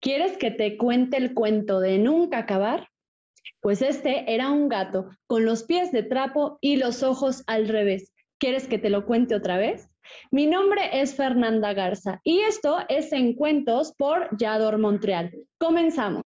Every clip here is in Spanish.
¿Quieres que te cuente el cuento de nunca acabar? Pues este era un gato con los pies de trapo y los ojos al revés. ¿Quieres que te lo cuente otra vez? Mi nombre es Fernanda Garza y esto es En Cuentos por Yador Montreal. Comenzamos.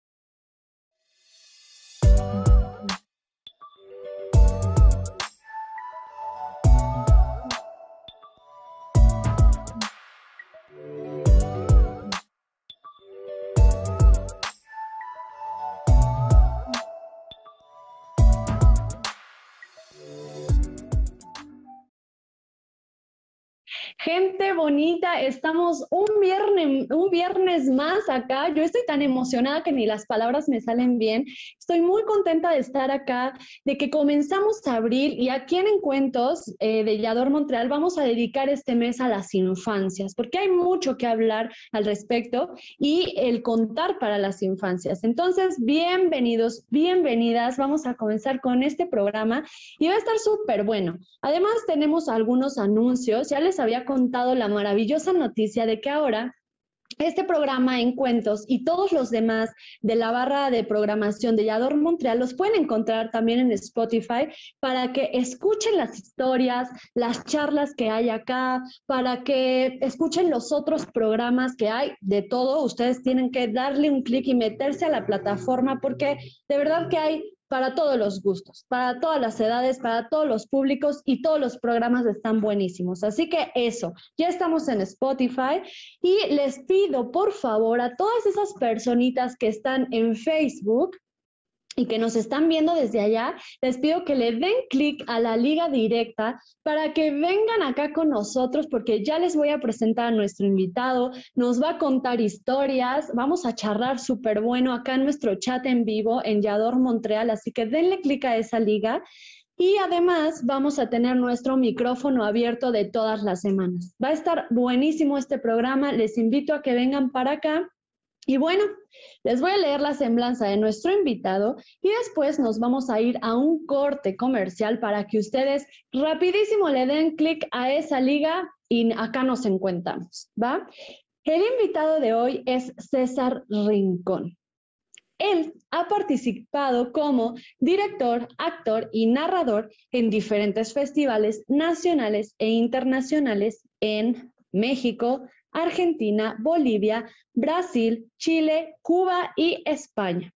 Kim Bonita, estamos un viernes, un viernes más acá. Yo estoy tan emocionada que ni las palabras me salen bien. Estoy muy contenta de estar acá, de que comenzamos abril y aquí en Encuentros eh, de Yador Montreal vamos a dedicar este mes a las infancias, porque hay mucho que hablar al respecto y el contar para las infancias. Entonces, bienvenidos, bienvenidas. Vamos a comenzar con este programa y va a estar súper bueno. Además, tenemos algunos anuncios. Ya les había contado la maravillosa noticia de que ahora este programa en cuentos y todos los demás de la barra de programación de Yador Montreal los pueden encontrar también en Spotify para que escuchen las historias, las charlas que hay acá, para que escuchen los otros programas que hay de todo. Ustedes tienen que darle un clic y meterse a la plataforma porque de verdad que hay para todos los gustos, para todas las edades, para todos los públicos y todos los programas están buenísimos. Así que eso, ya estamos en Spotify y les pido por favor a todas esas personitas que están en Facebook, y que nos están viendo desde allá, les pido que le den clic a la liga directa para que vengan acá con nosotros porque ya les voy a presentar a nuestro invitado, nos va a contar historias, vamos a charlar súper bueno acá en nuestro chat en vivo en Yador Montreal, así que denle clic a esa liga. Y además vamos a tener nuestro micrófono abierto de todas las semanas. Va a estar buenísimo este programa. Les invito a que vengan para acá y bueno, les voy a leer la semblanza de nuestro invitado y después nos vamos a ir a un corte comercial para que ustedes rapidísimo le den clic a esa liga y acá nos encontramos, ¿va? El invitado de hoy es César Rincón. Él ha participado como director, actor y narrador en diferentes festivales nacionales e internacionales en México, Argentina, Bolivia, Brasil, Chile, Cuba y España.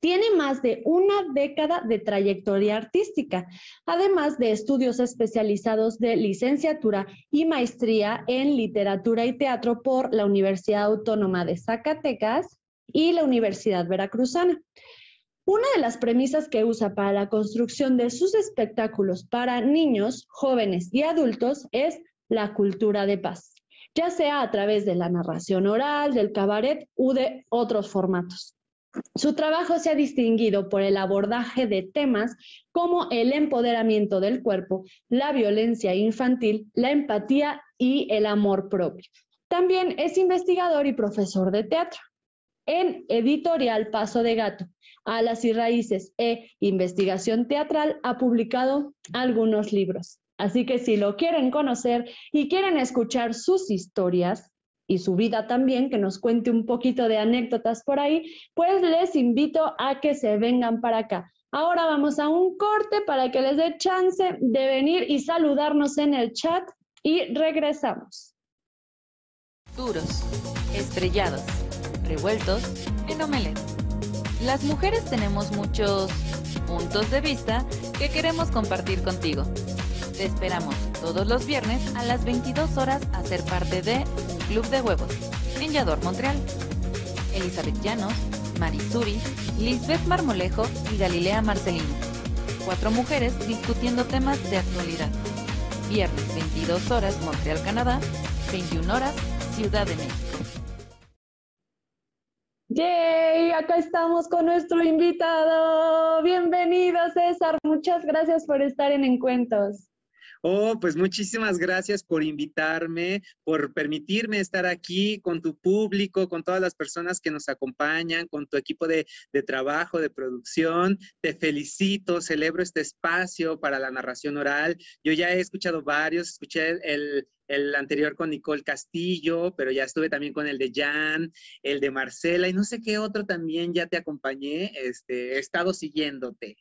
Tiene más de una década de trayectoria artística, además de estudios especializados de licenciatura y maestría en literatura y teatro por la Universidad Autónoma de Zacatecas y la Universidad Veracruzana. Una de las premisas que usa para la construcción de sus espectáculos para niños, jóvenes y adultos es la cultura de paz ya sea a través de la narración oral, del cabaret u de otros formatos. Su trabajo se ha distinguido por el abordaje de temas como el empoderamiento del cuerpo, la violencia infantil, la empatía y el amor propio. También es investigador y profesor de teatro. En Editorial Paso de Gato, Alas y Raíces e Investigación Teatral ha publicado algunos libros. Así que si lo quieren conocer y quieren escuchar sus historias y su vida también, que nos cuente un poquito de anécdotas por ahí, pues les invito a que se vengan para acá. Ahora vamos a un corte para que les dé chance de venir y saludarnos en el chat y regresamos. Duros, estrellados, revueltos en omelette. Las mujeres tenemos muchos puntos de vista que queremos compartir contigo. Te esperamos todos los viernes a las 22 horas a ser parte de Un Club de Huevos en Montreal. Elizabeth Llanos, Marisuri, Lisbeth Marmolejo y Galilea Marcelino. Cuatro mujeres discutiendo temas de actualidad. Viernes 22 horas Montreal, Canadá, 21 horas Ciudad de México. ¡Yay! Acá estamos con nuestro invitado. Bienvenido, César. Muchas gracias por estar en Encuentros. Oh, pues muchísimas gracias por invitarme, por permitirme estar aquí con tu público, con todas las personas que nos acompañan, con tu equipo de, trabajo, de producción. Te felicito, celebro este espacio para la narración oral. Yo ya he escuchado varios, escuché el, el anterior con Nicole Castillo, pero ya estuve también con el de Jan, el de Marcela y no sé qué otro también ya te acompañé, este, he estado siguiéndote.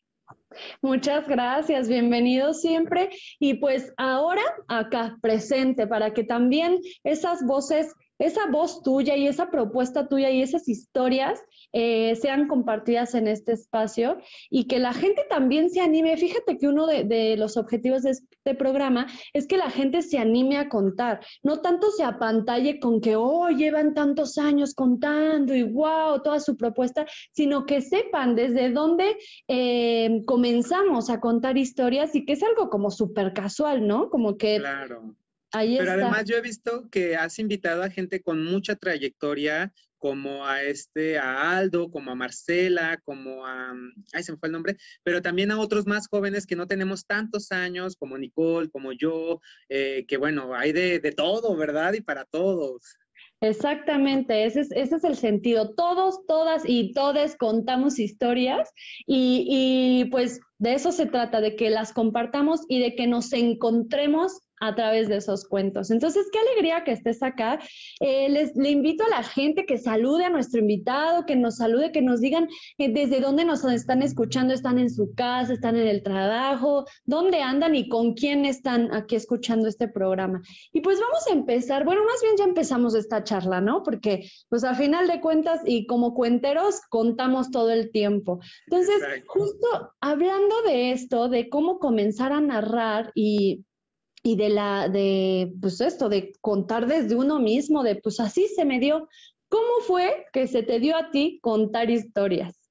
Muchas gracias, bienvenido siempre. Y pues ahora acá presente para que también esas voces esa voz tuya y esa propuesta tuya y esas historias eh, sean compartidas en este espacio y que la gente también se anime. Fíjate que uno de, los objetivos de este programa es que la gente se anime a contar, no tanto se apantalle con que, oh, llevan tantos años contando y wow, toda su propuesta, sino que sepan desde dónde eh, comenzamos a contar historias y que es algo como súper casual, ¿no? Como que... Claro pero además yo he visto que has invitado a gente con mucha trayectoria, como a este, a Aldo, como a Marcela, como a, ay, se me fue el nombre, pero también a otros más jóvenes que no tenemos tantos años, como Nicole, como yo, eh, que bueno, hay de, de todo, ¿verdad? Y para todos. Exactamente, ese es, ese es el sentido. Todos, todas y todes contamos historias y, y, pues de eso se trata, de que las compartamos y de que nos encontremos a través de esos cuentos. Entonces, qué alegría que estés acá. Eh, les, le invito a la gente que salude a nuestro invitado, que nos salude, que nos digan eh, desde dónde nos están escuchando, están en su casa, están en el trabajo, dónde andan y con quién están aquí escuchando este programa. Y pues vamos a empezar, bueno, más bien ya empezamos esta charla, ¿no? Porque pues a final de cuentas y como cuenteros contamos todo el tiempo. Entonces, justo hablando de esto, de cómo comenzar a narrar y y de la, de, pues esto, de contar desde uno mismo, de pues así se me dio. ¿Cómo fue que se te dio a ti contar historias?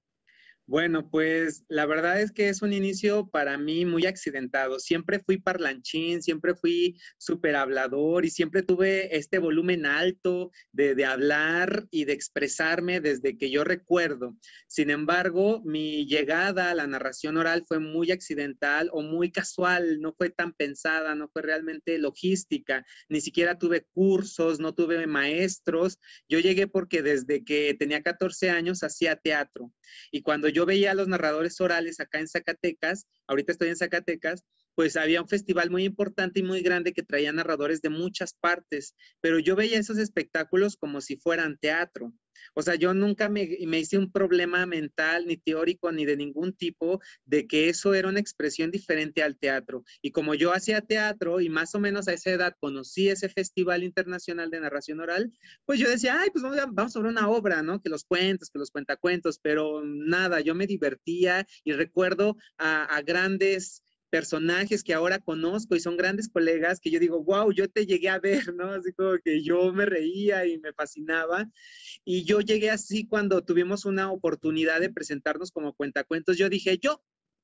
Bueno, pues la verdad es que es un inicio para mí muy accidentado. Siempre fui parlanchín, siempre fui súper hablador y siempre tuve este volumen alto de, de, hablar y de expresarme desde que yo recuerdo. Sin embargo, mi llegada a la narración oral fue muy accidental o muy casual, no fue tan pensada, no fue realmente logística, ni siquiera tuve cursos, no tuve maestros. Yo llegué porque desde que tenía 14 años hacía teatro y cuando yo veía a los narradores orales acá en Zacatecas, ahorita estoy en Zacatecas, pues había un festival muy importante y muy grande que traía narradores de muchas partes, pero yo veía esos espectáculos como si fueran teatro. O sea, yo nunca me, hice un problema mental, ni teórico, ni de ningún tipo, de que eso era una expresión diferente al teatro. Y como yo hacía teatro y más o menos a esa edad conocí ese Festival Internacional de Narración Oral, pues yo decía, ay, pues vamos a, vamos ver una obra, ¿no? Que los cuentos, que los cuentacuentos, pero nada, yo me divertía y recuerdo a grandes personajes que ahora conozco y son grandes colegas que yo digo, wow, yo te llegué a ver, ¿no? Así como que yo me reía y me fascinaba. Y yo llegué así cuando tuvimos una oportunidad de presentarnos como cuentacuentos. Yo dije, yo,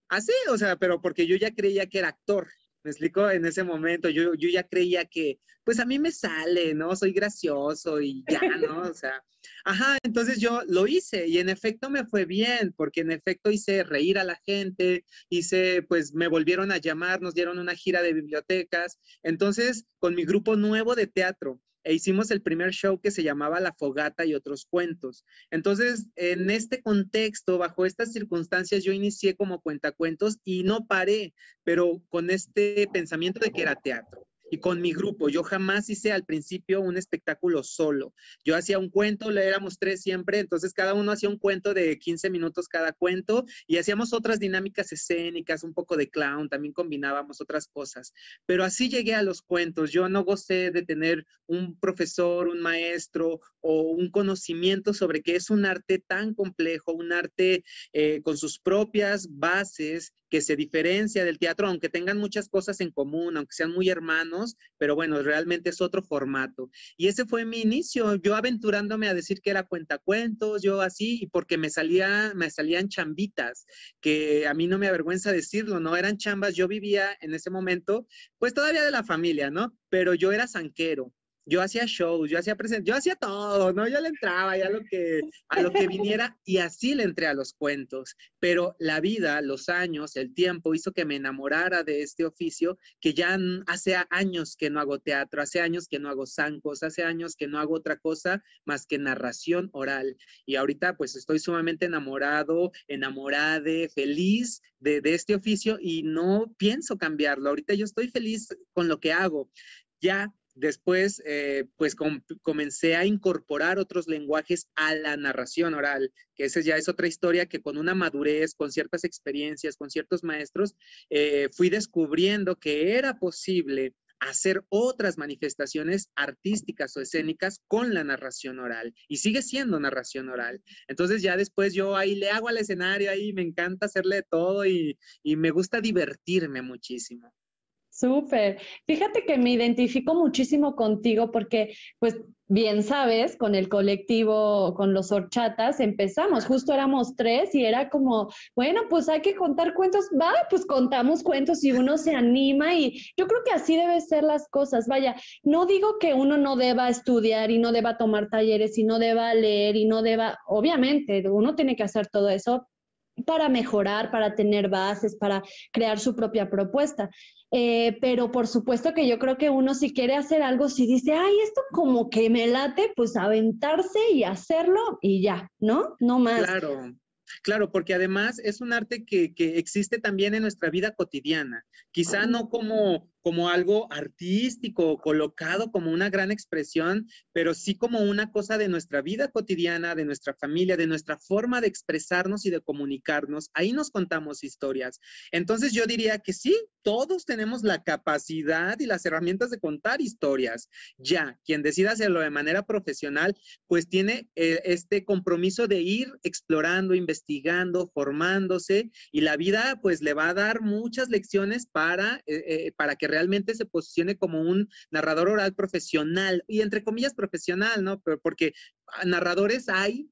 así, o sea, pero porque yo ya creía que era actor. Me explico, en ese momento yo, yo ya creía que, pues a mí me sale, ¿no? Soy gracioso y ya, ¿no? O sea, ajá, entonces yo lo hice y en efecto me fue bien, porque en efecto hice reír a la gente, hice, pues me volvieron a llamar, nos dieron una gira de bibliotecas, entonces con mi grupo nuevo de teatro, e hicimos el primer show que se llamaba La Fogata y otros cuentos. Entonces, en este contexto, bajo estas circunstancias, yo inicié como cuentacuentos y no paré, pero con este pensamiento de que era teatro y con mi grupo. Yo jamás hice al principio un espectáculo solo. Yo hacía un cuento, le éramos tres siempre, entonces cada uno hacía un cuento de 15 minutos cada cuento y hacíamos otras dinámicas escénicas, un poco de clown, también combinábamos otras cosas. Pero así llegué a los cuentos. Yo no gocé de tener un profesor, un maestro o un conocimiento sobre qué es un arte tan complejo, un arte eh, con sus propias bases que se diferencia del teatro, aunque tengan muchas cosas en común, aunque sean muy hermanos, pero bueno, realmente es otro formato. Y ese fue mi inicio, yo aventurándome a decir que era cuentacuentos, yo así, y porque me salía, me salían chambitas, que a mí no me avergüenza decirlo, no eran chambas, yo vivía en ese momento, pues todavía de la familia, ¿no? Pero yo era zanquero yo hacía shows, yo hacía presentaciones, yo hacía todo, ¿no? Yo le entraba ya lo que, a lo que viniera y así le entré a los cuentos. Pero la vida, los años, el tiempo hizo que me enamorara de este oficio que ya hace años que no hago teatro, hace años que no hago zancos, hace años que no hago otra cosa más que narración oral. Y ahorita pues estoy sumamente enamorado, enamorada, feliz de, de este oficio y no pienso cambiarlo. Ahorita yo estoy feliz con lo que hago. Ya Después, eh, pues comencé a incorporar otros lenguajes a la narración oral, que esa ya es otra historia que con una madurez, con ciertas experiencias, con ciertos maestros, eh, fui descubriendo que era posible hacer otras manifestaciones artísticas o escénicas con la narración oral. Y sigue siendo narración oral. Entonces ya después yo ahí le hago al escenario, ahí me encanta hacerle todo y me gusta divertirme muchísimo. Súper. Fíjate que me identifico muchísimo contigo porque, pues, bien sabes, con el colectivo, con los horchatas, empezamos, justo éramos tres y era como, bueno, pues hay que contar cuentos, va, pues contamos cuentos y uno se anima y yo creo que así deben ser las cosas. Vaya, no digo que uno no deba estudiar y no deba tomar talleres y no deba leer y no deba, obviamente, uno tiene que hacer todo eso para mejorar, para tener bases, para crear su propia propuesta. Eh, pero por supuesto que yo creo que uno si quiere hacer algo, si dice, ay, esto como que me late, pues aventarse y hacerlo y ya, ¿no? No más. Claro. Claro, porque además es un arte que, que, existe también en nuestra vida cotidiana. Quizá no como como algo artístico, colocado como una gran expresión, pero sí como una cosa de nuestra vida cotidiana, de nuestra familia, de nuestra forma de expresarnos y de comunicarnos. Ahí nos contamos historias. Entonces yo diría que sí, todos tenemos la capacidad y las herramientas de contar historias. Ya, quien decida hacerlo de manera profesional, pues tiene eh, este compromiso de ir explorando, investigando, formándose y la vida pues le va a dar muchas lecciones para, eh, eh, para que realmente se posicione como un narrador oral profesional, y entre comillas profesional, ¿no? Pero porque narradores hay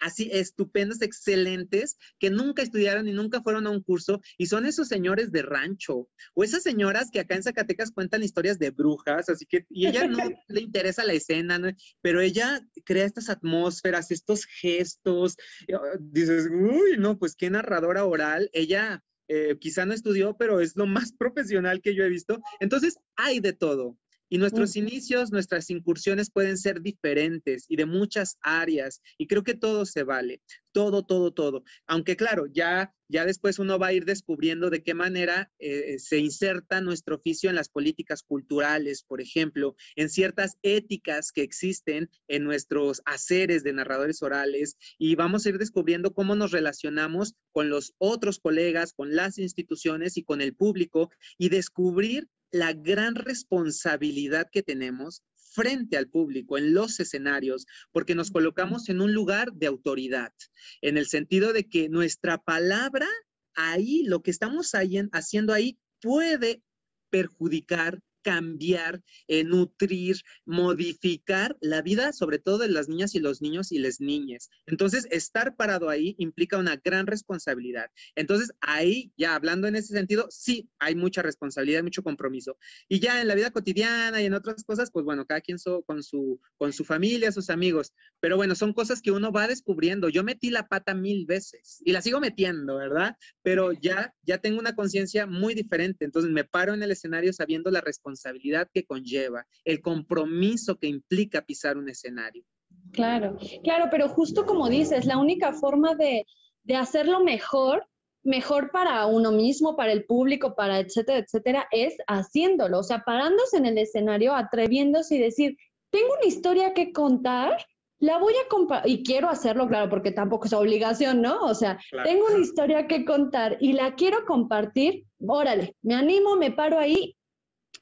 así estupendos, excelentes, que nunca estudiaron y nunca fueron a un curso, y son esos señores de rancho, o esas señoras que acá en Zacatecas cuentan historias de brujas, así que, y ella no le interesa la escena, ¿no? pero ella crea estas atmósferas, estos gestos, oh, dices, uy, no, pues qué narradora oral, ella eh, quizá no estudió, pero es lo más profesional que yo he visto. Entonces, hay de todo. Y nuestros inicios, nuestras incursiones pueden ser diferentes y de muchas áreas. Y creo que todo se vale. Todo, todo, todo. Aunque claro, ya, ya después uno va a ir descubriendo de qué manera eh, se inserta nuestro oficio en las políticas culturales, por ejemplo, en ciertas éticas que existen en nuestros haceres de narradores orales. Y vamos a ir descubriendo cómo nos relacionamos con los otros colegas, con las instituciones y con el público y descubrir la gran responsabilidad que tenemos frente al público, en los escenarios, porque nos colocamos en un lugar de autoridad, en el sentido de que nuestra palabra ahí, lo que estamos haciendo ahí, puede perjudicar cambiar, eh, nutrir, modificar la vida, sobre todo de las niñas y los niños y las niñas. Entonces, estar parado ahí implica una gran responsabilidad. Entonces, ahí, ya hablando en ese sentido, sí hay mucha responsabilidad, mucho compromiso. Y ya en la vida cotidiana y en otras cosas, pues bueno, cada quien con, su, con su familia, sus amigos. Pero bueno, son cosas que uno va descubriendo. Yo metí la pata mil veces y la sigo metiendo, ¿verdad? Pero ya, ya tengo una conciencia muy diferente. Entonces, me paro en el escenario sabiendo la responsabilidad responsabilidad que conlleva, el compromiso que implica pisar un escenario. Claro, claro, pero justo como dices, la única forma de, de hacerlo mejor mejor para uno mismo, para el público, para etcétera, etcétera, es haciéndolo, o sea, parándose en el escenario, atreviéndose y decir, tengo una historia que contar, la voy a compartir, y quiero hacerlo, claro, porque tampoco es obligación, ¿no? O sea, tengo una historia que contar y la quiero compartir, órale, me animo, me paro ahí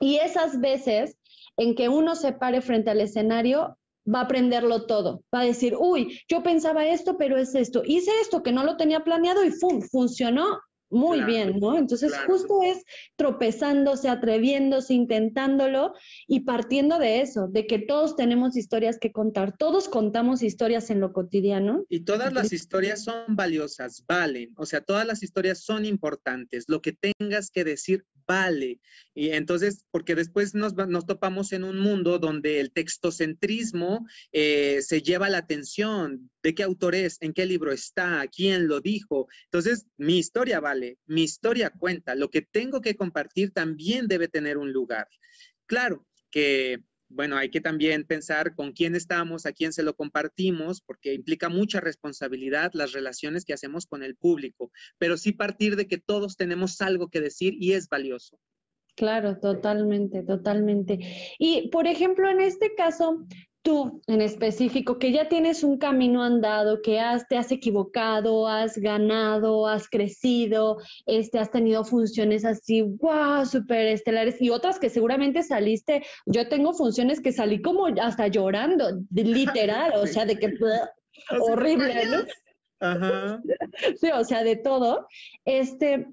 y esas veces en que uno se pare frente al escenario, va a aprenderlo todo. Va a decir, uy, yo pensaba esto, pero es esto. Hice esto que no lo tenía planeado y ¡fum! funcionó. muy bien, ¿no? Entonces justo es tropezándose, atreviéndose, intentándolo y partiendo de eso, de que todos tenemos historias que contar, todos contamos historias en lo cotidiano. Y todas las historias son valiosas, valen, o sea, todas las historias son importantes, lo que tengas que decir vale. Y entonces, porque después nos, topamos en un mundo donde el textocentrismo eh, se lleva la atención, de qué autor es, en qué libro está, quién lo dijo. Entonces, mi historia vale, mi historia cuenta, lo que tengo que compartir también debe tener un lugar. Claro que, bueno, hay que también pensar con quién estamos, a quién se lo compartimos, porque implica mucha responsabilidad las relaciones que hacemos con el público, pero sí partir de que todos tenemos algo que decir y es valioso. Claro, totalmente, totalmente. Y por ejemplo, en este caso, tú en específico, que ya tienes un camino andado, que has, te has equivocado, has ganado, has crecido, este, has tenido funciones así, wow, súper estelares, y otras que seguramente saliste, yo tengo funciones que salí como hasta llorando, literal, o sea, de que horrible, ¿no? Ajá. Sí, o sea, de todo. Este,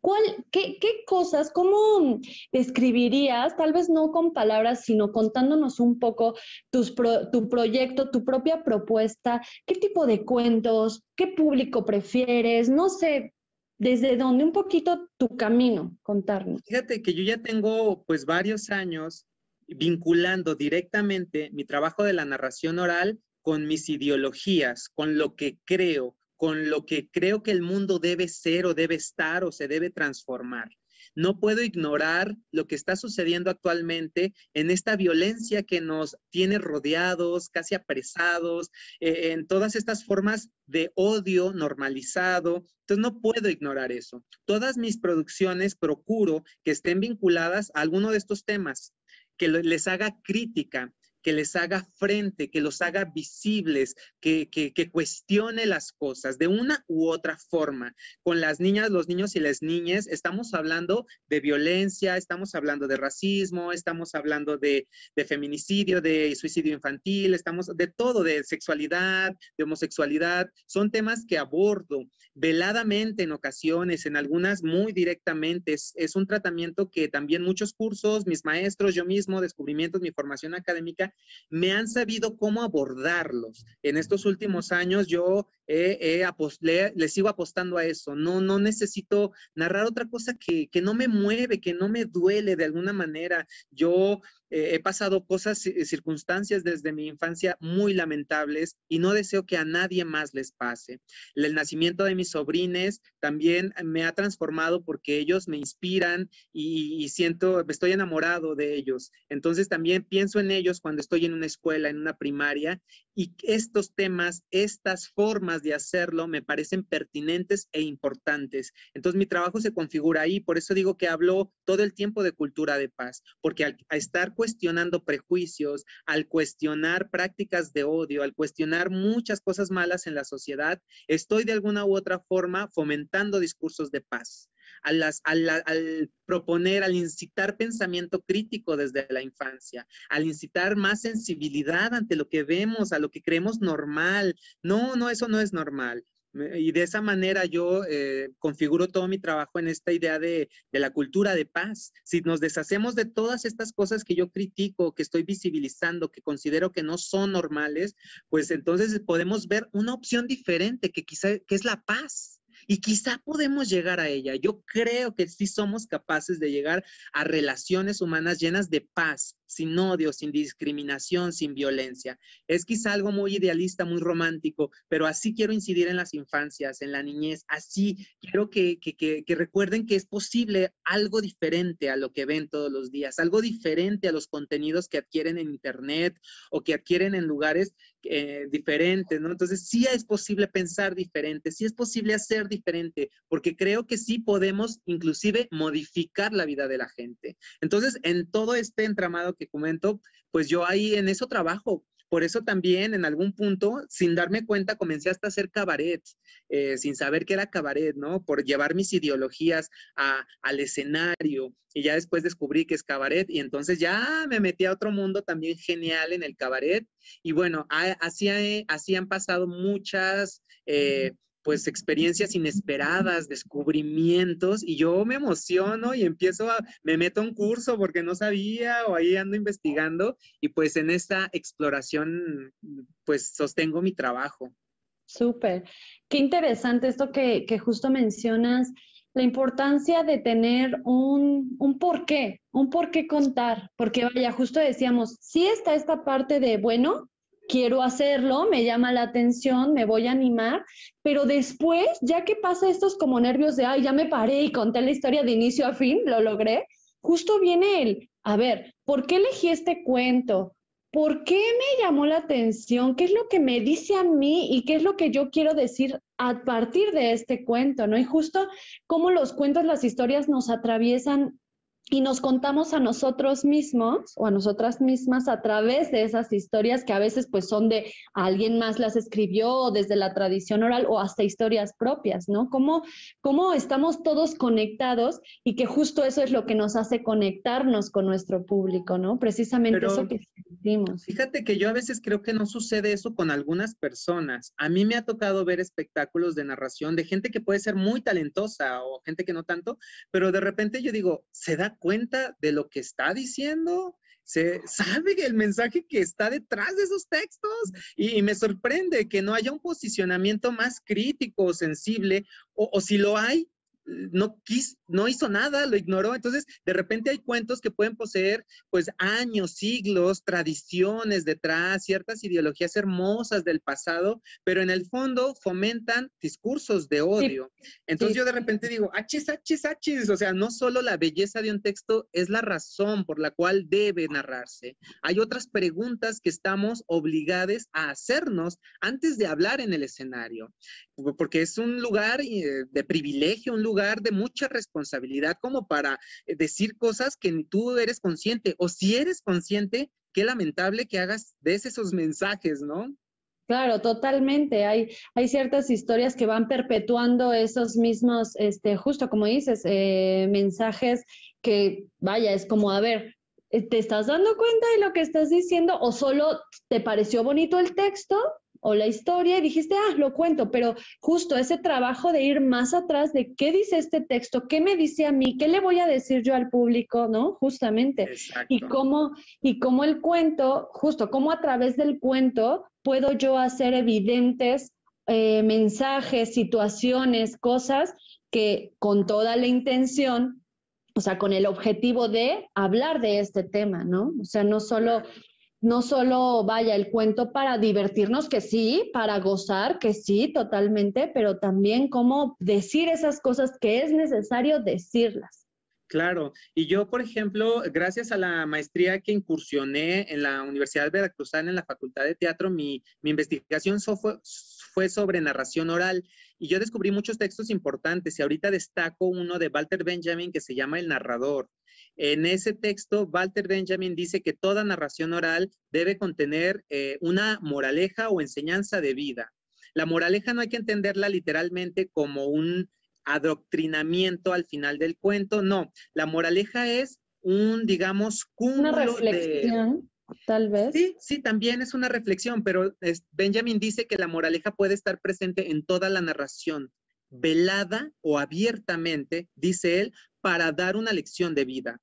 ¿Cuál, qué, cosas, cómo describirías, tal vez no con palabras, sino contándonos un poco tu proyecto, tu propia propuesta? ¿Qué tipo de cuentos? ¿Qué público prefieres? No sé, desde dónde un poquito tu camino, contarnos. Fíjate que yo ya tengo pues varios años vinculando directamente mi trabajo de la narración oral con mis ideologías, con lo que creo, con lo que creo que el mundo debe ser o debe estar o se debe transformar. No puedo ignorar lo que está sucediendo actualmente en esta violencia que nos tiene rodeados, casi apresados, eh, en todas estas formas de odio normalizado. Entonces no puedo ignorar eso. Todas mis producciones procuro que estén vinculadas a alguno de estos temas, que les haga crítica, que les haga frente, que los haga visibles, que, cuestione las cosas de una u otra forma. Con las niñas, los niños y las niñas estamos hablando de violencia, estamos hablando de racismo, estamos hablando de, de feminicidio, de suicidio infantil, estamos de todo, de sexualidad, de homosexualidad. Son temas que abordo veladamente en ocasiones, en algunas muy directamente. Es, es, un tratamiento que también muchos cursos, mis maestros, yo mismo, descubrimientos, mi formación académica, me han sabido cómo abordarlos. En estos últimos años yo he, le, sigo apostando a eso. No, no necesito narrar otra cosa que, que no me mueve, que no me duele de alguna manera. Yo eh, he pasado cosas, circunstancias desde mi infancia muy lamentables y no deseo que a nadie más les pase. El nacimiento de mis sobrines también me ha transformado porque ellos me inspiran y, y siento, estoy enamorado de ellos. Entonces también pienso en ellos cuando estoy en una escuela, en una primaria y estos temas, estas formas de hacerlo me parecen pertinentes e importantes. Entonces mi trabajo se configura ahí, por eso digo que hablo todo el tiempo de cultura de paz, porque al estar cuestionando prejuicios, al cuestionar prácticas de odio, al cuestionar muchas cosas malas en la sociedad, estoy de alguna u otra forma fomentando discursos de paz al, proponer, al incitar pensamiento crítico desde la infancia, al incitar más sensibilidad ante lo que vemos, a lo que creemos normal. No, no, eso no es normal. Y de esa manera yo eh, configuro todo mi trabajo en esta idea de, de, la cultura de paz. Si nos deshacemos de todas estas cosas que yo critico, que estoy visibilizando, que considero que no son normales, pues entonces podemos ver una opción diferente que quizá que es la paz y quizá podemos llegar a ella. Yo creo que sí somos capaces de llegar a relaciones humanas llenas de paz, sin odio, sin discriminación, sin violencia. Es quizá algo muy idealista, muy romántico, pero así quiero incidir en las infancias, en la niñez, así quiero que, recuerden que es posible algo diferente a lo que ven todos los días, algo diferente a los contenidos que adquieren en Internet o que adquieren en lugares eh, diferentes, ¿no? Entonces sí es posible pensar diferente, sí es posible hacer diferente, porque creo que sí podemos inclusive modificar la vida de la gente. Entonces, en todo este entramado que comento, pues yo ahí en eso trabajo. Por eso también en algún punto, sin darme cuenta, comencé hasta a hacer cabaret, eh, sin saber qué era cabaret, ¿no? Por llevar mis ideologías al escenario. Y ya después descubrí que es cabaret y entonces ya me metí a otro mundo también genial en el cabaret. Y bueno, así, así han pasado muchas... Eh, pues experiencias inesperadas, descubrimientos, y yo me emociono y empiezo a, me meto a un curso porque no sabía o ahí ando investigando y pues en esta exploración pues sostengo mi trabajo. Súper. Qué interesante esto que, que, justo mencionas, la importancia de tener un, un porqué, un porqué contar, porque vaya, justo decíamos, sí está esta parte de, bueno, quiero hacerlo, me llama la atención, me voy a animar, pero después, ya que pasa estos como nervios de, ay, ya me paré y conté la historia de inicio a fin, lo logré, justo viene el, a ver, ¿por qué elegí este cuento? ¿Por qué me llamó la atención? ¿Qué es lo que me dice a mí y qué es lo que yo quiero decir a partir de este cuento? ¿no? Y justo como los cuentos, las historias nos atraviesan y nos contamos a nosotros mismos o a nosotras mismas a través de esas historias que a veces pues son de alguien más las escribió desde la tradición oral o hasta historias propias, ¿no? Cómo, cómo estamos todos conectados y que justo eso es lo que nos hace conectarnos con nuestro público, ¿no? Precisamente eso que sentimos. Fíjate que yo a veces creo que no sucede eso con algunas personas. A mí me ha tocado ver espectáculos de narración de gente que puede ser muy talentosa o gente que no tanto, pero de repente yo digo, se da cuenta de lo que está diciendo, se sabe el mensaje que está detrás de esos textos y, me sorprende que no haya un posicionamiento más crítico o sensible o, o si lo hay, no, quis, no hizo nada, lo ignoró. Entonces, de repente hay cuentos que pueden poseer pues años, siglos, tradiciones detrás, ciertas ideologías hermosas del pasado, pero en el fondo fomentan discursos de odio. Entonces yo de repente digo, achis, achis, achis, o sea, no solo la belleza de un texto es la razón por la cual debe narrarse. Hay otras preguntas que estamos obligados a hacernos antes de hablar en el escenario, porque es un lugar eh, de privilegio, un lugar de mucha responsabilidad como para eh, decir cosas que tú eres consciente o si eres consciente, qué lamentable que hagas, des esos mensajes, ¿no? Claro, totalmente. Hay, hay ciertas historias que van perpetuando esos mismos, este, justo como dices, eh, mensajes que, vaya, es como, a ver, eh, ¿te estás dando cuenta de lo que estás diciendo o solo te pareció bonito el texto o la historia y dijiste, ah, lo cuento, pero justo ese trabajo de ir más atrás de qué dice este texto, qué me dice a mí, qué le voy a decir yo al público, ¿no? Justamente. Y cómo, y cómo el cuento, justo, cómo a través del cuento puedo yo hacer evidentes eh, mensajes, situaciones, cosas que con toda la intención o sea, con el objetivo de hablar de este tema, ¿no? O sea, no solo no solo vaya el cuento para divertirnos, que sí, para gozar, que sí, totalmente, pero también cómo decir esas cosas que es necesario decirlas. Claro, y yo, por ejemplo, gracias a la maestría que incursioné en la Universidad Veracruzana, en la Facultad de Teatro, mi, investigación fue, fue sobre narración oral y yo descubrí muchos textos importantes y ahorita destaco uno de Walter Benjamin que se llama El narrador. En ese texto, Walter Benjamin dice que toda narración oral debe contener eh, una moraleja o enseñanza de vida. La moraleja no hay que entenderla literalmente como un adoctrinamiento al final del cuento, no. La moraleja es un, digamos, cúmulo una reflexión. Tal vez. Sí, sí, también es una reflexión, pero Benjamin dice que la moraleja puede estar presente en toda la narración, velada o abiertamente, dice él, para dar una lección de vida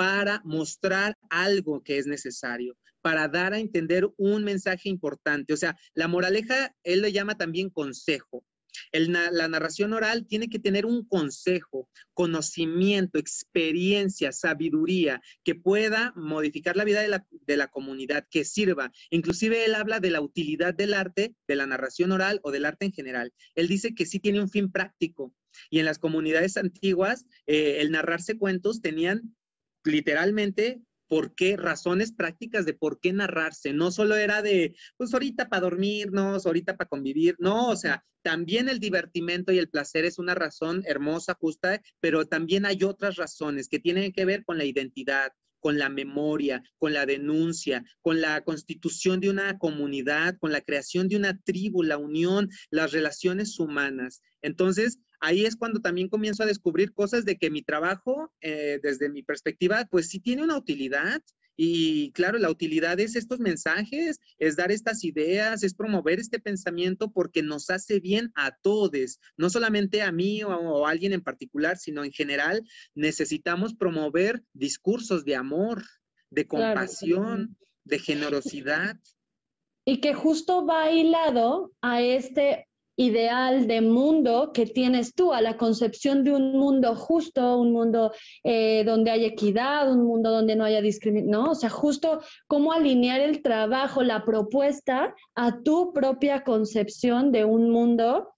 para mostrar algo que es necesario, para dar a entender un mensaje importante. O sea, la moraleja, él le llama también consejo. la narración oral tiene que tener un consejo, conocimiento, experiencia, sabiduría, que pueda modificar la vida de la, de la, comunidad, que sirva. Inclusive él habla de la utilidad del arte, de la narración oral o del arte en general. Él dice que sí tiene un fin práctico. Y en las comunidades antiguas, eh, el narrarse cuentos tenían literalmente por qué, razones prácticas de por qué narrarse. No solo era de, pues ahorita para dormirnos, ahorita para convivir, no, o sea, también el divertimento y el placer es una razón hermosa, justa, pero también hay otras razones que tienen que ver con la identidad, con la memoria, con la denuncia, con la constitución de una comunidad, con la creación de una tribu, la unión, las relaciones humanas. Entonces, ahí es cuando también comienzo a descubrir cosas de que mi trabajo, eh, desde mi perspectiva, pues sí tiene una utilidad Y claro, la utilidad es estos mensajes, es dar estas ideas, es promover este pensamiento porque nos hace bien a todos, no solamente a mí o, a alguien en particular, sino en general necesitamos promover discursos de amor, de compasión, de generosidad. Y que justo va hilado a este ideal de mundo que tienes tú, a la concepción de un mundo justo, un mundo eh, donde haya equidad, un mundo donde no haya discriminación, ¿no? O sea, justo cómo alinear el trabajo, la propuesta a tu propia concepción de un mundo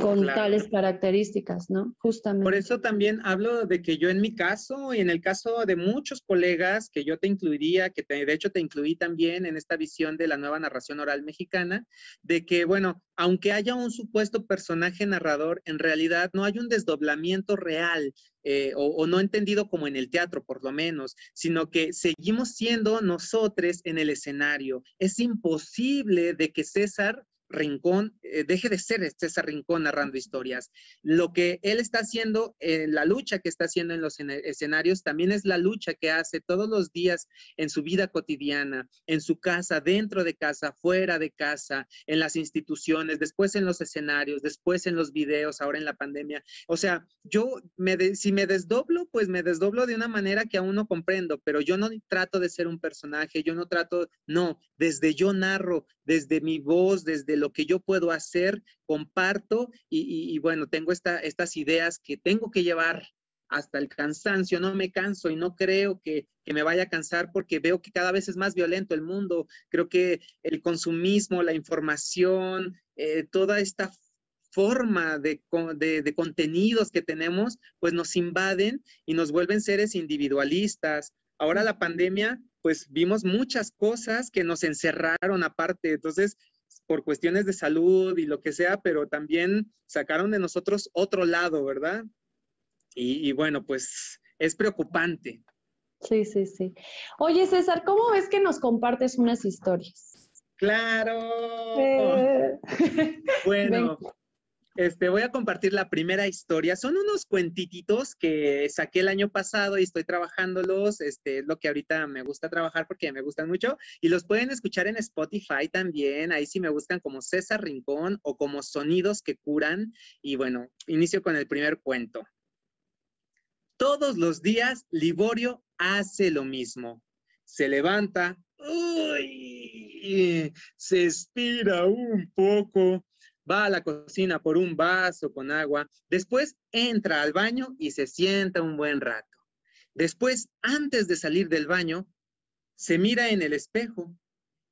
con tales características, ¿no? Justamente. Por eso también hablo de que yo en mi caso y en el caso de muchos colegas que yo te incluiría, que de hecho te incluí también en esta visión de la nueva narración oral mexicana, de que, bueno, aunque haya un supuesto personaje narrador, en realidad no hay un desdoblamiento real eh, o, o, no entendido como en el teatro, por lo menos, sino que seguimos siendo nosotros en el escenario. Es imposible de que César Rincón eh, deje de ser César Rincón narrando historias. Lo que él está haciendo, eh, la lucha que está haciendo en los escenarios, también es la lucha que hace todos los días en su vida cotidiana, en su casa, dentro de casa, fuera de casa, en las instituciones, después en los escenarios, después en los videos, ahora en la pandemia. O sea, yo me si me desdoblo, pues me desdoblo de una manera que aún no comprendo, pero yo no trato de ser un personaje, yo no trato, no, desde yo narro, desde mi voz, desde lo que yo puedo hacer, comparto y, bueno, tengo estas ideas que tengo que llevar hasta el cansancio, no me canso y no creo que, me vaya a cansar porque veo que cada vez es más violento el mundo. Creo que el consumismo, la información, eh, toda esta forma de, de, contenidos que tenemos, pues nos invaden y nos vuelven seres individualistas. Ahora la pandemia, pues vimos muchas cosas que nos encerraron aparte. Entonces, por cuestiones de salud y lo que sea, pero también sacaron de nosotros otro lado, ¿verdad? Y, bueno, pues es preocupante. Sí, sí, sí. Oye, César, ¿cómo ves que nos compartes unas historias? Claro. Eh. Bueno, este, voy a compartir la primera historia. Son unos cuentititos que saqué el año pasado y estoy trabajándolos. Este, es lo que ahorita me gusta trabajar porque me gustan mucho. Y los pueden escuchar en Spotify también. Ahí sí me buscan como César Rincón o como Sonidos que curan. Y bueno, inicio con el primer cuento. Todos los días Liborio hace lo mismo. Se levanta, se estira un poco, va a la cocina por un vaso con agua, después entra al baño y se sienta un buen rato. Después, antes de salir del baño, se mira en el espejo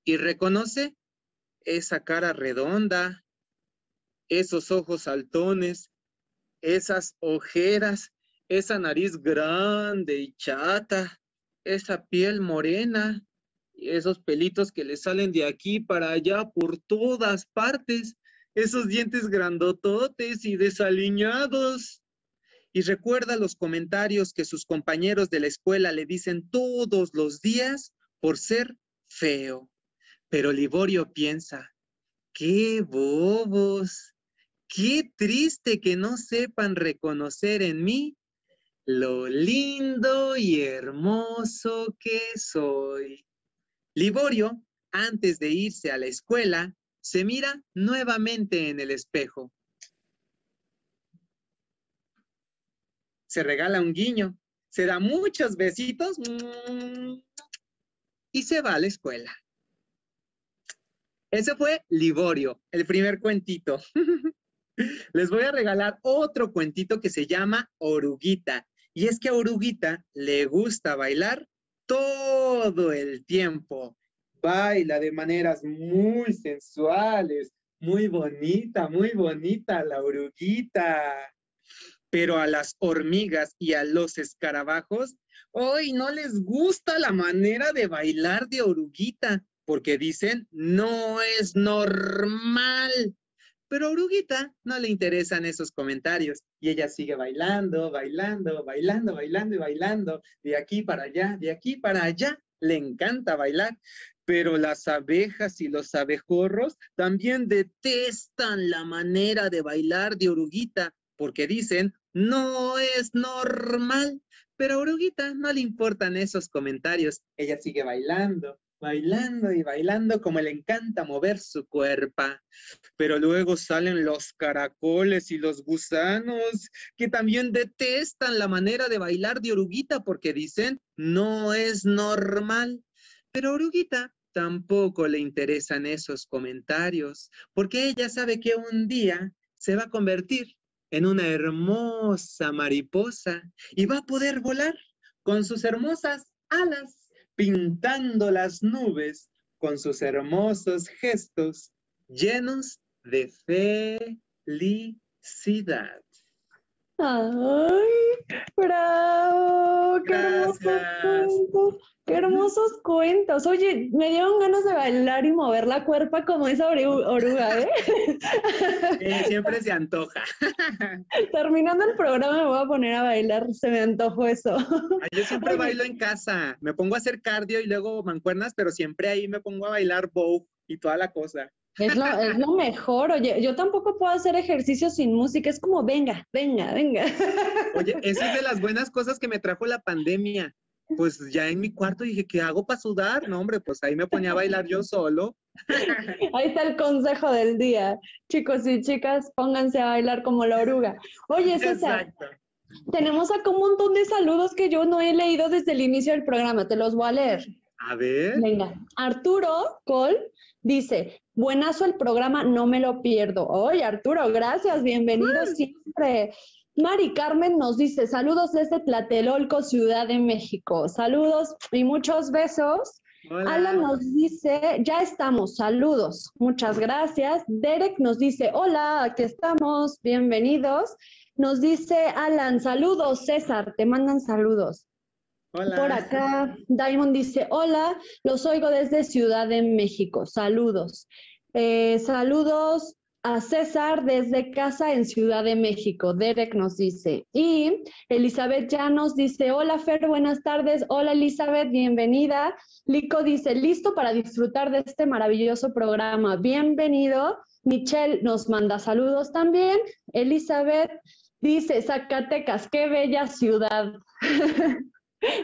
y reconoce esa cara redonda, esos ojos saltones, esas ojeras, esa nariz grande y chata, esa piel morena, y esos pelitos que le salen de aquí para allá por todas partes esos dientes grandototes y desaliñados. Y recuerda los comentarios que sus compañeros de la escuela le dicen todos los días por ser feo. Pero Liborio piensa, qué bobos, qué triste que no sepan reconocer en mí lo lindo y hermoso que soy. Liborio, antes de irse a la escuela, se mira nuevamente en el espejo. Se regala un guiño, se da muchos besitos y se va a la escuela. Ese fue Liborio, el primer cuentito. Les voy a regalar otro cuentito que se llama Oruguita. Y es que a Oruguita le gusta bailar todo el tiempo baila de maneras muy sensuales, muy bonita, muy bonita la oruguita. Pero a las hormigas y a los escarabajos, hoy no les gusta la manera de bailar de oruguita, porque dicen, no es normal. Pero a Oruguita no le interesan esos comentarios y ella sigue bailando, bailando, bailando, bailando y bailando, de aquí para allá, de aquí para allá. Le encanta bailar, pero las abejas y los abejorros también detestan la manera de bailar de oruguita porque dicen, no es normal. Pero a Oruguita no le importan esos comentarios. Ella sigue bailando, bailando y bailando como le encanta mover su cuerpo. Pero luego salen los caracoles y los gusanos que también detestan la manera de bailar de Oruguita porque dicen no es normal. Pero Oruguita tampoco le interesan esos comentarios porque ella sabe que un día se va a convertir en una hermosa mariposa y va a poder volar con sus hermosas alas pintando las nubes con sus hermosos gestos llenos de felicidad. ¡Ay! ¡Bravo! ¡Qué hermosos ¡Qué hermosos cuentos! Oye, me dieron ganas de bailar y mover la cuerpa como esa oruga, ¿eh? siempre se antoja. Terminando el programa me voy a poner a bailar, se me antojó eso. Yo siempre bailo en casa, me pongo a hacer cardio y luego mancuernas, pero siempre ahí me pongo a bailar bow y toda la cosa. Es lo, es lo, mejor, oye, yo tampoco puedo hacer ejercicio sin música, es como venga, venga, venga. Oye, esa es de las buenas cosas que me trajo la pandemia pues ya en mi cuarto dije, ¿qué hago para sudar? No, hombre, pues ahí me ponía a bailar yo solo. Ahí está el consejo del día. Chicos y chicas, pónganse a bailar como la oruga. Oye, César, tenemos acá un montón de saludos que yo no he leído desde el inicio del programa. Te los voy a leer. A ver. Venga, Arturo Col dice, buenazo el programa, no me lo pierdo. Oye, Arturo, gracias, bienvenido siempre. Mari Carmen nos dice, saludos desde Tlatelolco, Ciudad de México. Saludos y muchos besos. Alan nos dice, ya estamos, saludos, muchas gracias. Derek nos dice, hola, aquí estamos, bienvenidos. Nos dice Alan, saludos, César, te mandan saludos. Hola. Por acá, Diamond dice, hola, los oigo desde Ciudad de México, saludos. Eh, saludos a César desde casa en Ciudad de México. Derek nos dice. Y Elizabeth ya nos dice, hola Fer, buenas tardes. Hola Elizabeth, bienvenida. Lico dice, listo para disfrutar de este maravilloso programa. Bienvenido. Michelle nos manda saludos también. Elizabeth dice, Zacatecas, qué bella ciudad.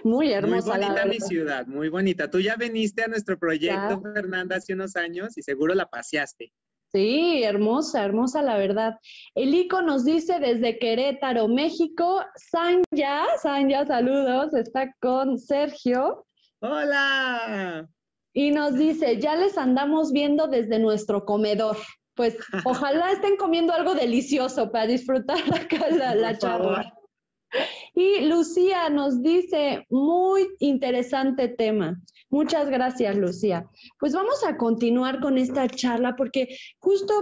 Muy hermosa. Muy bonita mi ciudad, muy bonita. Tú ya viniste a nuestro proyecto, Fernanda, hace unos años y seguro la paseaste. Sí, hermosa, hermosa la verdad. El ICO nos dice desde Querétaro, México, Sanya, Sanya, saludos, está con Sergio. Hola. Y nos dice, ya les andamos viendo desde nuestro comedor. Pues ojalá estén comiendo algo delicioso para disfrutar acá la, la charla. Y Lucía nos dice, muy interesante tema. Muchas gracias, Lucía. Pues vamos a continuar con esta charla porque justo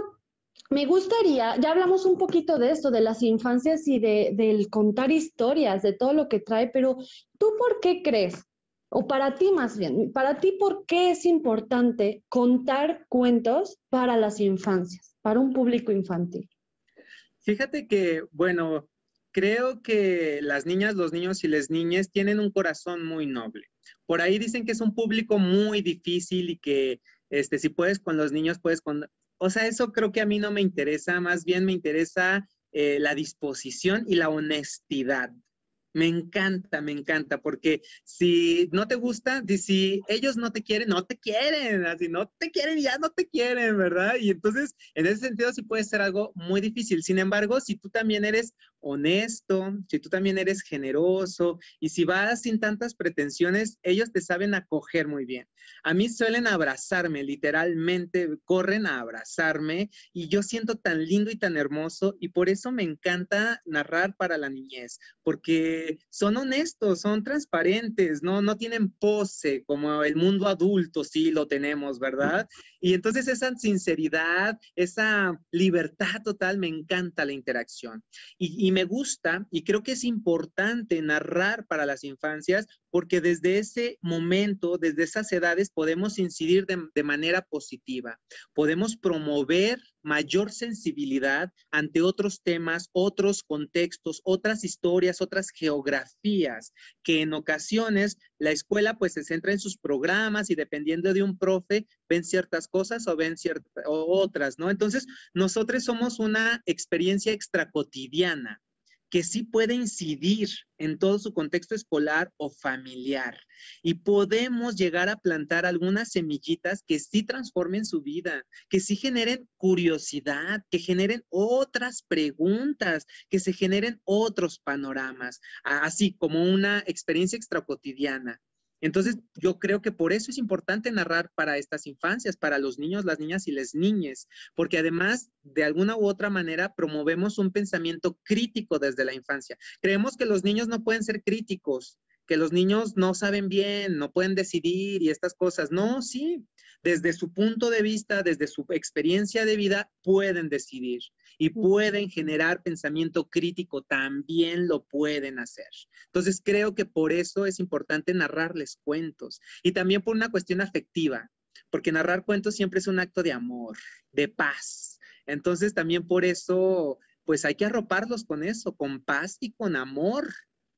me gustaría, ya hablamos un poquito de esto, de las infancias y de, del contar historias, de todo lo que trae, pero ¿tú por qué crees? O para ti más bien, para ti, ¿por qué es importante contar cuentos para las infancias, para un público infantil? Fíjate que, bueno, creo que las niñas, los niños y las niñas tienen un corazón muy noble. Por ahí dicen que es un público muy difícil y que este, si puedes con los niños, puedes con... O sea, eso creo que a mí no me interesa, más bien me interesa eh, la disposición y la honestidad. Me encanta, me encanta, porque si no te gusta, si ellos no te quieren, no te quieren, así no te quieren, ya no te quieren, ¿verdad? Y entonces, en ese sentido, sí puede ser algo muy difícil. Sin embargo, si tú también eres honesto, si tú también eres generoso y si vas sin tantas pretensiones, ellos te saben acoger muy bien. A mí suelen abrazarme, literalmente, corren a abrazarme y yo siento tan lindo y tan hermoso y por eso me encanta narrar para la niñez, porque son honestos, son transparentes, no, no tienen pose como el mundo adulto sí lo tenemos, ¿verdad? Y entonces esa sinceridad, esa libertad total, me encanta la interacción. Y, y me gusta y creo que es importante narrar para las infancias porque desde ese momento, desde esas edades, podemos incidir de, manera positiva, podemos promover mayor sensibilidad ante otros temas, otros contextos, otras historias, otras geografías, que en ocasiones la escuela pues se centra en sus programas y dependiendo de un profe ven ciertas cosas o ven ciertas otras, ¿no? Entonces, nosotros somos una experiencia extracotidiana que sí puede incidir en todo su contexto escolar o familiar. Y podemos llegar a plantar algunas semillitas que sí transformen su vida, que sí generen curiosidad, que generen otras preguntas, que se generen otros panoramas, así como una experiencia extracotidiana. Entonces, yo creo que por eso es importante narrar para estas infancias, para los niños, las niñas y las niñas, porque además, de alguna u otra manera, promovemos un pensamiento crítico desde la infancia. Creemos que los niños no pueden ser críticos, que los niños no saben bien, no pueden decidir y estas cosas. No, sí, desde su punto de vista, desde su experiencia de vida, pueden decidir y pueden generar pensamiento crítico, también lo pueden hacer. Entonces, creo que por eso es importante narrarles cuentos y también por una cuestión afectiva, porque narrar cuentos siempre es un acto de amor, de paz. Entonces, también por eso, pues hay que arroparlos con eso, con paz y con amor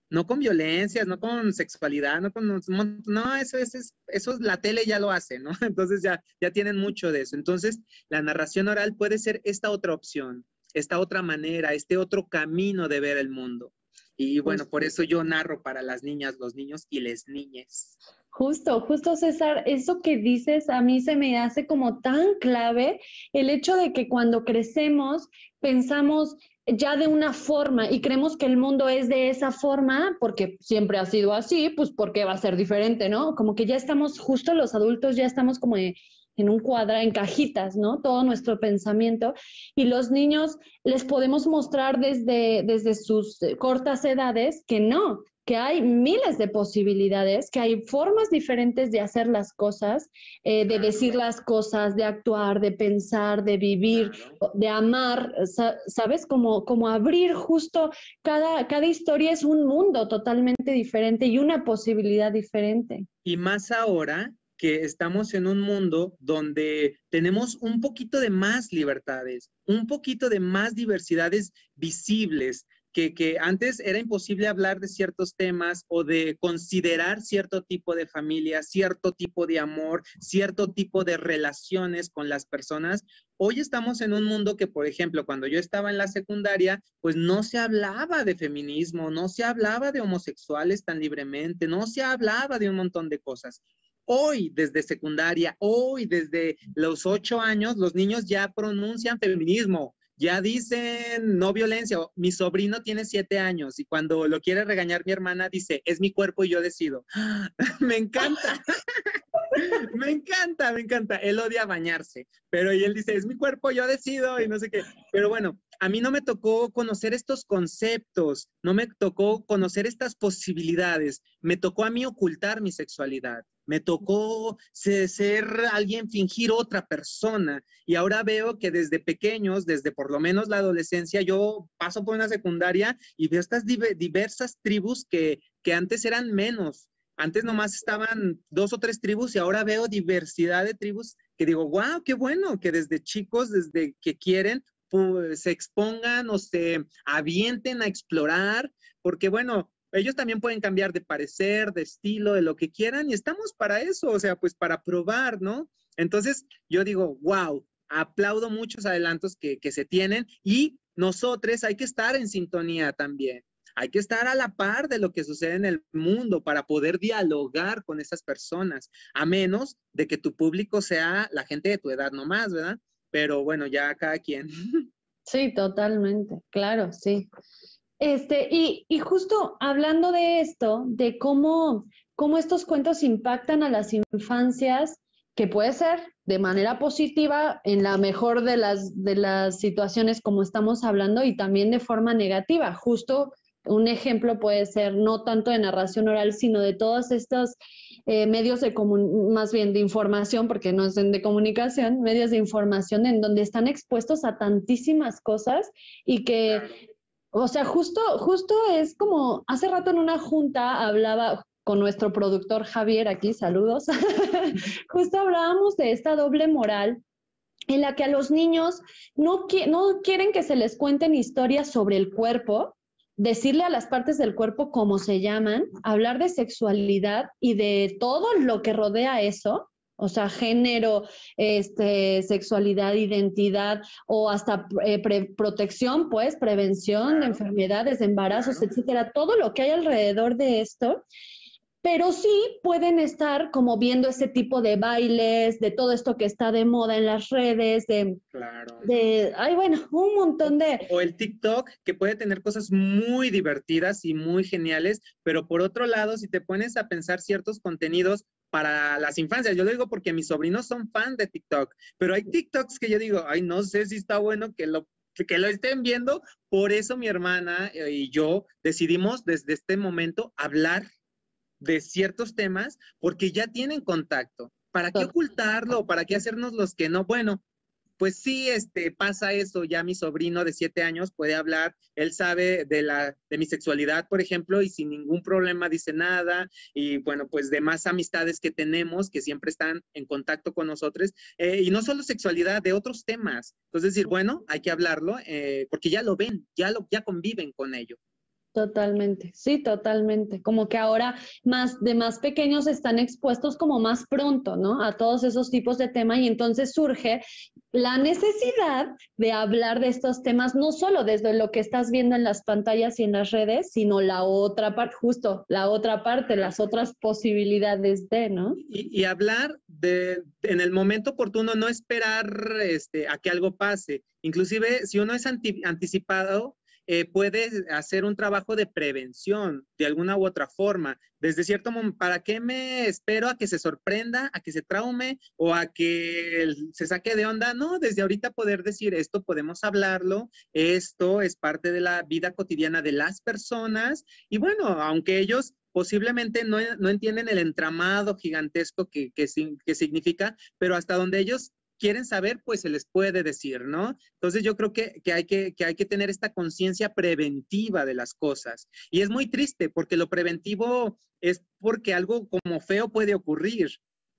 no con violencias, no con sexualidad, no con, no, eso, es, eso la tele ya lo hace, ¿no? Entonces ya, ya tienen mucho de eso. Entonces, la narración oral puede ser esta otra opción, esta otra manera, este otro camino de ver el mundo. Y bueno, por eso yo narro para las niñas, los niños y les niñes. Justo, justo César, eso que dices a mí se me hace como tan clave el hecho de que cuando crecemos pensamos ya de una forma y creemos que el mundo es de esa forma porque siempre ha sido así, pues porque va a ser diferente, ¿no? Como que ya estamos, justo los adultos ya estamos como en un cuadra, en cajitas, ¿no? Todo nuestro pensamiento. Y los niños les podemos mostrar desde, desde sus cortas edades que no, que hay miles de posibilidades, que hay formas diferentes de hacer las cosas, eh, de decir las cosas, de actuar, de pensar, de vivir, de amar, ¿sabes? Como, como abrir justo cada, cada historia es un mundo totalmente diferente y una posibilidad diferente. Y más ahora que estamos en un mundo donde tenemos un poquito de más libertades, un poquito de más diversidades visibles, que, antes era imposible hablar de ciertos temas o de considerar cierto tipo de familia, cierto tipo de amor, cierto tipo de relaciones con las personas. Hoy estamos en un mundo que, por ejemplo, cuando yo estaba en la secundaria, pues no se hablaba de feminismo, no se hablaba de homosexuales tan libremente, no se hablaba de un montón de cosas. Hoy, desde secundaria, hoy, desde los ocho años, los niños ya pronuncian feminismo, ya dicen no violencia. Mi sobrino tiene siete años y cuando lo quiere regañar mi hermana dice, es mi cuerpo y yo decido. me encanta. me encanta, me encanta. Él odia bañarse, pero él dice, es mi cuerpo, yo decido y no sé qué. Pero bueno, a mí no me tocó conocer estos conceptos, no me tocó conocer estas posibilidades, me tocó a mí ocultar mi sexualidad me tocó ser alguien, fingir otra persona. Y ahora veo que desde pequeños, desde por lo menos la adolescencia, yo paso por una secundaria y veo estas diversas tribus que, que antes eran menos. Antes nomás estaban dos o tres tribus y ahora veo diversidad de tribus que digo, wow, qué bueno que desde chicos, desde que quieren, pues, se expongan o se avienten a explorar, porque bueno, ellos también pueden cambiar de parecer, de estilo, de lo que quieran y estamos para eso, o sea, pues para probar, ¿no? Entonces, yo digo, wow, aplaudo muchos adelantos que, que se tienen y nosotros hay que estar en sintonía también. Hay que estar a la par de lo que sucede en el mundo para poder dialogar con esas personas, a menos de que tu público sea la gente de tu edad nomás, ¿verdad? Pero bueno, ya cada quien. Sí, totalmente, claro, sí. Este, y, y, justo hablando de esto, de cómo, cómo estos cuentos impactan a las infancias, que puede ser de manera positiva en la mejor de las, de las situaciones como estamos hablando y también de forma negativa. Justo un ejemplo puede ser no tanto de narración oral, sino de todos estos eh, medios de más bien de información, porque no son de comunicación, medios de información en donde están expuestos a tantísimas cosas y que o sea, justo, justo es como hace rato en una junta hablaba con nuestro productor Javier aquí, saludos, justo hablábamos de esta doble moral en la que a los niños no, no quieren que se les cuenten historias sobre el cuerpo, decirle a las partes del cuerpo cómo se llaman, hablar de sexualidad y de todo lo que rodea eso, o sea, género, este, sexualidad, identidad o hasta eh, protección, pues, prevención de enfermedades, de embarazos, etcétera, todo lo que hay alrededor de esto. Pero sí pueden estar como viendo ese tipo de bailes, de todo esto que está de moda en las redes, de, claro. de, ay, bueno, un montón de... O el TikTok, que puede tener cosas muy divertidas y muy geniales, pero por otro lado, si te pones a pensar ciertos contenidos para las infancias, yo lo digo porque mis sobrinos son fan de TikTok, pero hay TikToks que yo digo, ay, no sé si está bueno que lo que lo estén viendo, por eso mi hermana eh, y yo decidimos desde este momento hablar de ciertos temas porque ya tienen contacto. ¿Para qué ocultarlo? ¿Para qué hacernos los que no? Bueno, pues sí, este, pasa eso. Ya mi sobrino de siete años puede hablar. Él sabe de la, de mi sexualidad, por ejemplo, y sin ningún problema dice nada. Y bueno, pues de más amistades que tenemos que siempre están en contacto con nosotros. Eh, y no solo sexualidad, de otros temas. Entonces decir, bueno, hay que hablarlo eh, porque ya lo ven, ya lo, ya conviven con ello. Totalmente, sí, totalmente. Como que ahora más de más pequeños están expuestos como más pronto, ¿no? A todos esos tipos de temas y entonces surge la necesidad de hablar de estos temas, no solo desde lo que estás viendo en las pantallas y en las redes, sino la otra parte, justo la otra parte, las otras posibilidades de, ¿no? Y, hablar de, en el momento oportuno, no esperar este, a que algo pase. Inclusive, si uno es anticipado, eh, puede hacer un trabajo de prevención de alguna u otra forma. Desde cierto momento, ¿para qué me espero a que se sorprenda, a que se traume o a que se saque de onda? No, desde ahorita poder decir esto, podemos hablarlo, esto es parte de la vida cotidiana de las personas y bueno, aunque ellos posiblemente no, entienden el entramado gigantesco que, que significa, pero hasta donde ellos quieren saber, pues se les puede decir, ¿no? Entonces yo creo que, hay, que, hay que tener esta conciencia preventiva de las cosas. Y es muy triste porque lo preventivo es porque algo como feo puede ocurrir.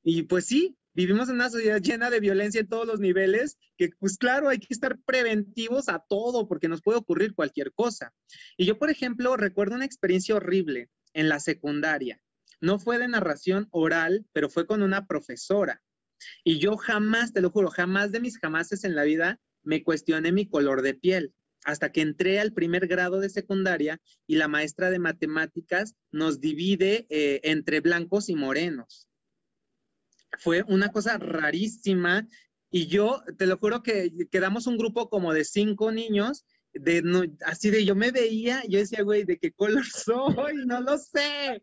Y pues sí, vivimos en una sociedad llena de violencia en todos los niveles, que pues claro, hay que estar preventivos a todo porque nos puede ocurrir cualquier cosa. Y yo, por ejemplo, recuerdo una experiencia horrible en la secundaria. No fue de narración oral, pero fue con una profesora. Y yo jamás, te lo juro, jamás de mis jamases en la vida me cuestioné mi color de piel. Hasta que entré al primer grado de secundaria y la maestra de matemáticas nos divide eh, entre blancos y morenos. Fue una cosa rarísima y yo, te lo juro que quedamos un grupo como de cinco niños de así de yo me veía, yo decía, güey, ¿de qué color soy? No lo sé.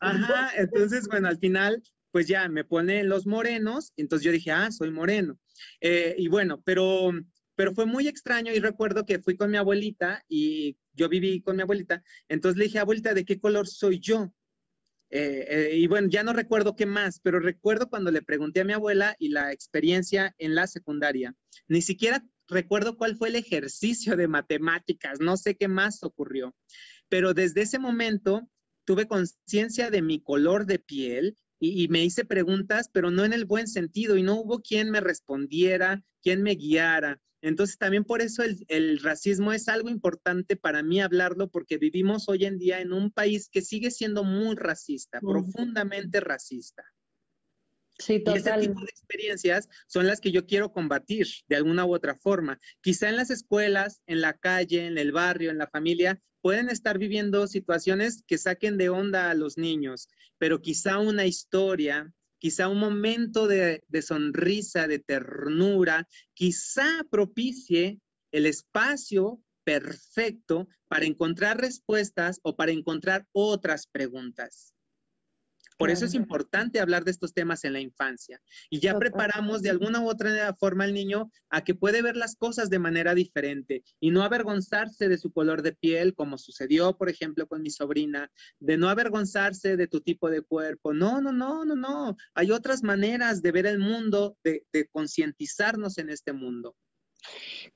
Ajá, entonces, bueno, al final pues ya me pone los morenos, entonces yo dije, ah, soy moreno. Eh, y bueno, pero, pero fue muy extraño y recuerdo que fui con mi abuelita y yo viví con mi abuelita, entonces le dije, abuelita, ¿de qué color soy yo? Eh, eh, y bueno, ya no recuerdo qué más, pero recuerdo cuando le pregunté a mi abuela y la experiencia en la secundaria. Ni siquiera recuerdo cuál fue el ejercicio de matemáticas, no sé qué más ocurrió, pero desde ese momento tuve conciencia de mi color de piel y, me hice preguntas, pero no en el buen sentido y no hubo quien me respondiera, quien me guiara. Entonces también por eso el, racismo es algo importante para mí hablarlo porque vivimos hoy en día en un país que sigue siendo muy racista, profundamente racista. Sí, total. Y ese tipo de experiencias son las que yo quiero combatir de alguna u otra forma. Quizá en las escuelas, en la calle, en el barrio, en la familia, pueden estar viviendo situaciones que saquen de onda a los niños, pero quizá una historia, quizá un momento de, sonrisa, de ternura, quizá propicie el espacio perfecto para encontrar respuestas o para encontrar otras preguntas. Por eso es importante hablar de estos temas en la infancia. Y ya preparamos de alguna u otra forma al niño a que puede ver las cosas de manera diferente y no avergonzarse de su color de piel, como sucedió, por ejemplo, con mi sobrina, de no avergonzarse de tu tipo de cuerpo. No, no, no, no, no. Hay otras maneras de ver el mundo, de, de concientizarnos en este mundo.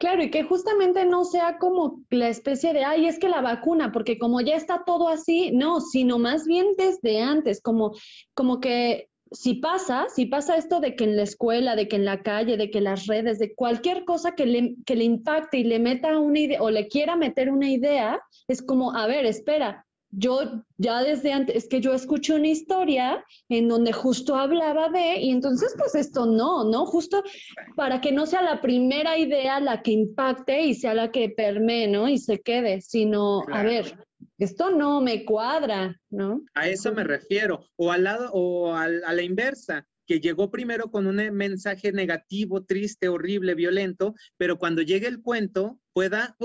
Claro, y que justamente no sea como la especie de, ay, es que la vacuna, porque como ya está todo así, no, sino más bien desde antes, como, como que si pasa, si pasa esto de que en la escuela, de que en la calle, de que las redes, de cualquier cosa que le, le impacte y le meta una idea o le quiera meter una idea, es como, a ver, espera, yo ya desde antes, es que yo escuché una historia en donde justo hablaba de, y entonces pues esto no, ¿no? Justo para que no sea la primera idea la que impacte y sea la que permee, ¿no? Y se quede, sino, a ver, esto no me cuadra, ¿no? A eso me refiero, o al lado, o a la inversa, que llegó primero con un mensaje negativo, triste, horrible, violento, pero cuando llegue el cuento pueda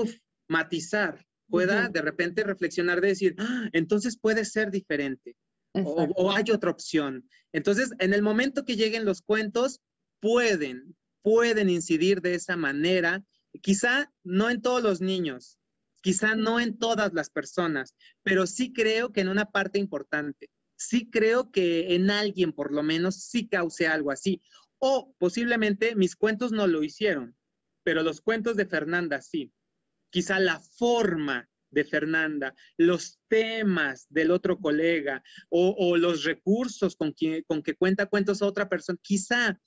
matizar, pueda de repente reflexionar de decir, ah, entonces puede ser diferente o, hay otra opción. Entonces, en el momento que lleguen los cuentos, pueden, pueden incidir de esa manera, quizá no en todos los niños, quizá no en todas las personas, pero sí creo que en una parte importante, sí creo que en alguien por lo menos sí cause algo así. O posiblemente mis cuentos no lo hicieron, pero los cuentos de Fernanda sí quizá la forma de Fernanda, los temas del otro colega o, los recursos con, con que cuenta cuentos a otra persona, quizá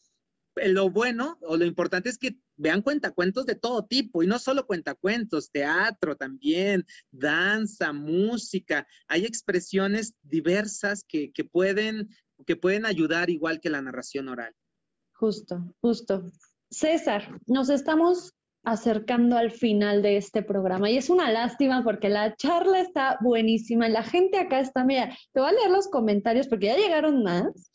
lo bueno o lo importante es que vean cuentacuentos de todo tipo y no solo cuentacuentos, teatro también, danza, música. Hay expresiones diversas que, que, pueden, que pueden ayudar igual que la narración oral. Justo, justo. César, nos estamos acercando al final de este programa. Y es una lástima porque la charla está buenísima. La gente acá está, mira, te voy a leer los comentarios porque ya llegaron más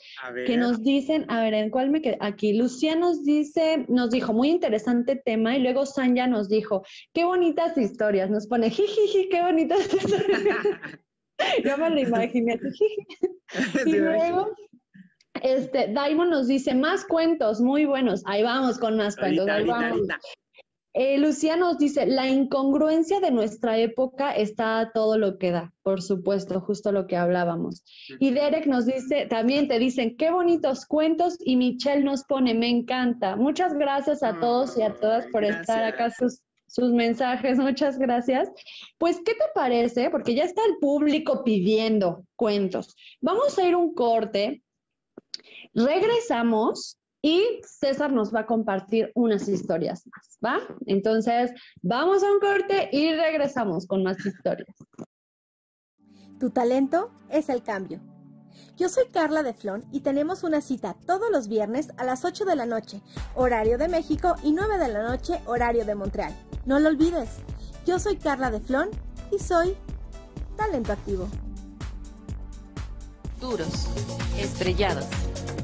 que nos dicen, a ver, ¿en cuál me quedé? Aquí, Lucía nos dice, nos dijo, muy interesante tema, y luego Sanya nos dijo, qué bonitas historias, nos pone, jijiji, qué bonitas historias. Yo me lo imaginé. y luego este, Daimon nos dice, más cuentos, muy buenos. Ahí vamos con más cuentos. ahí vamos. Eh, Lucía nos dice, la incongruencia de nuestra época está todo lo que da, por supuesto, justo lo que hablábamos. Y Derek nos dice, también te dicen, qué bonitos cuentos, y Michelle nos pone, me encanta. Muchas gracias a todos y a todas por estar acá sus, sus mensajes, muchas gracias. Pues, ¿qué te parece? Porque ya está el público pidiendo cuentos. Vamos a ir un corte, regresamos y César nos va a compartir unas historias más, ¿va? Entonces, vamos a un corte y regresamos con más historias. Tu talento es el cambio. Yo soy Carla de Flon y tenemos una cita todos los viernes a las 8 de la noche, horario de México, y 9 de la noche, horario de Montreal. No lo olvides. Yo soy Carla de Flon y soy talento activo. Duros, estrellados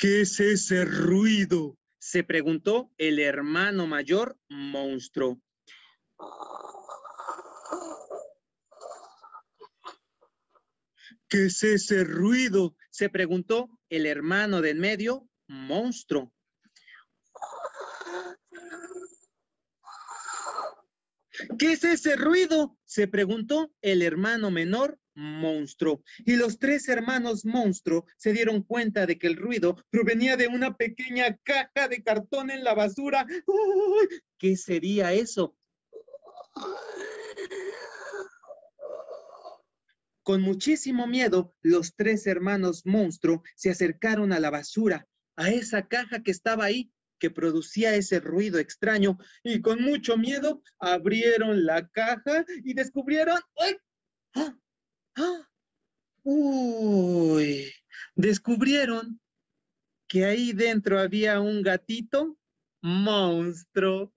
¿Qué es ese ruido? Se preguntó el hermano mayor monstruo. ¿Qué es ese ruido? Se preguntó el hermano de en medio monstruo. ¿Qué es ese ruido? Se preguntó el hermano menor monstruo. Y los tres hermanos monstruo se dieron cuenta de que el ruido provenía de una pequeña caja de cartón en la basura. ¿Qué sería eso? Con muchísimo miedo, los tres hermanos monstruo se acercaron a la basura, a esa caja que estaba ahí, que producía ese ruido extraño, y con mucho miedo abrieron la caja y descubrieron ¡ay! ¡Ah! Uy, descubrieron que ahí dentro había un gatito monstruo.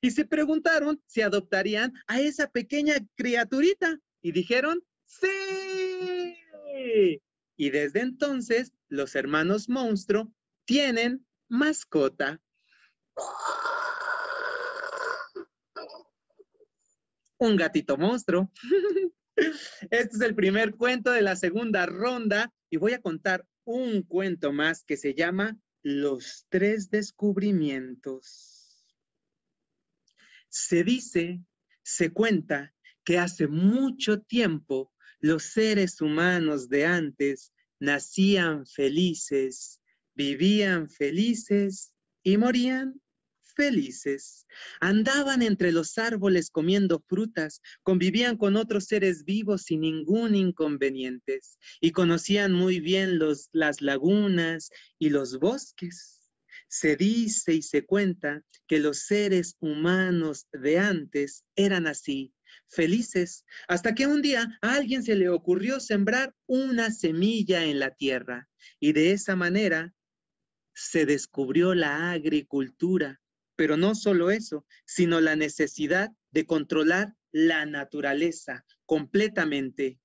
y se preguntaron si adoptarían a esa pequeña criaturita. Y dijeron, sí. Y desde entonces, los hermanos monstruo tienen mascota. un gatito monstruo. Este es el primer cuento de la segunda ronda y voy a contar un cuento más que se llama Los tres descubrimientos. Se dice, se cuenta que hace mucho tiempo los seres humanos de antes nacían felices, vivían felices y morían felices. Andaban entre los árboles comiendo frutas, convivían con otros seres vivos sin ningún inconveniente y conocían muy bien los, las lagunas y los bosques. Se dice y se cuenta que los seres humanos de antes eran así, felices, hasta que un día a alguien se le ocurrió sembrar una semilla en la tierra y de esa manera se descubrió la agricultura pero no solo eso, sino la necesidad de controlar la naturaleza completamente.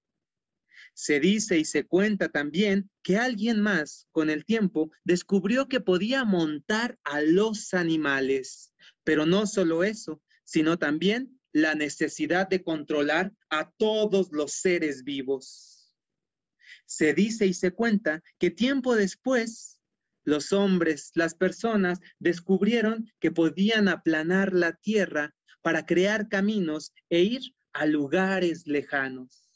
Se dice y se cuenta también que alguien más, con el tiempo, descubrió que podía montar a los animales, pero no solo eso, sino también la necesidad de controlar a todos los seres vivos. Se dice y se cuenta que tiempo después los hombres, las personas, descubrieron que podían aplanar la tierra para crear caminos e ir a lugares lejanos.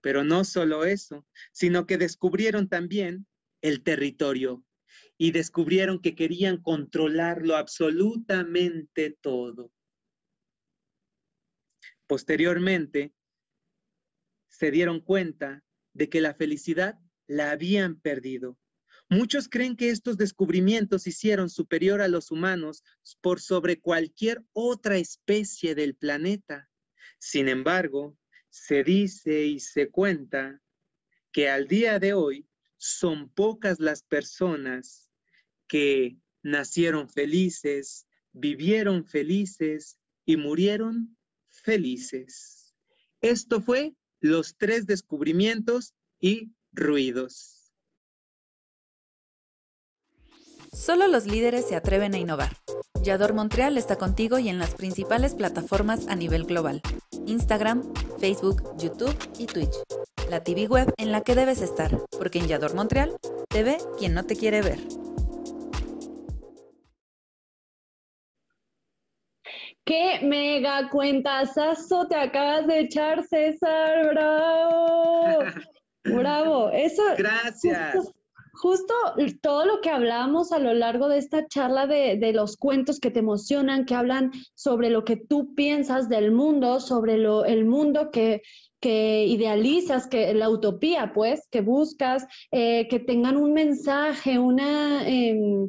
Pero no solo eso, sino que descubrieron también el territorio y descubrieron que querían controlarlo absolutamente todo. Posteriormente, se dieron cuenta de que la felicidad la habían perdido Muchos creen que estos descubrimientos hicieron superior a los humanos por sobre cualquier otra especie del planeta. Sin embargo, se dice y se cuenta que al día de hoy son pocas las personas que nacieron felices, vivieron felices y murieron felices. Esto fue los tres descubrimientos y ruidos. Solo los líderes se atreven a innovar. Yador Montreal está contigo y en las principales plataformas a nivel global. Instagram, Facebook, YouTube y Twitch. La TV web en la que debes estar, porque en Yador Montreal te ve quien no te quiere ver. ¡Qué mega cuentazazo te acabas de echar, César! ¡Bravo! ¡Bravo! Eso. Gracias justo todo lo que hablamos a lo largo de esta charla de, los cuentos que te emocionan, que hablan sobre lo que tú piensas del mundo, sobre lo, el mundo que, que idealizas, que la utopía, pues, que buscas, eh, que tengan un mensaje, una... Em,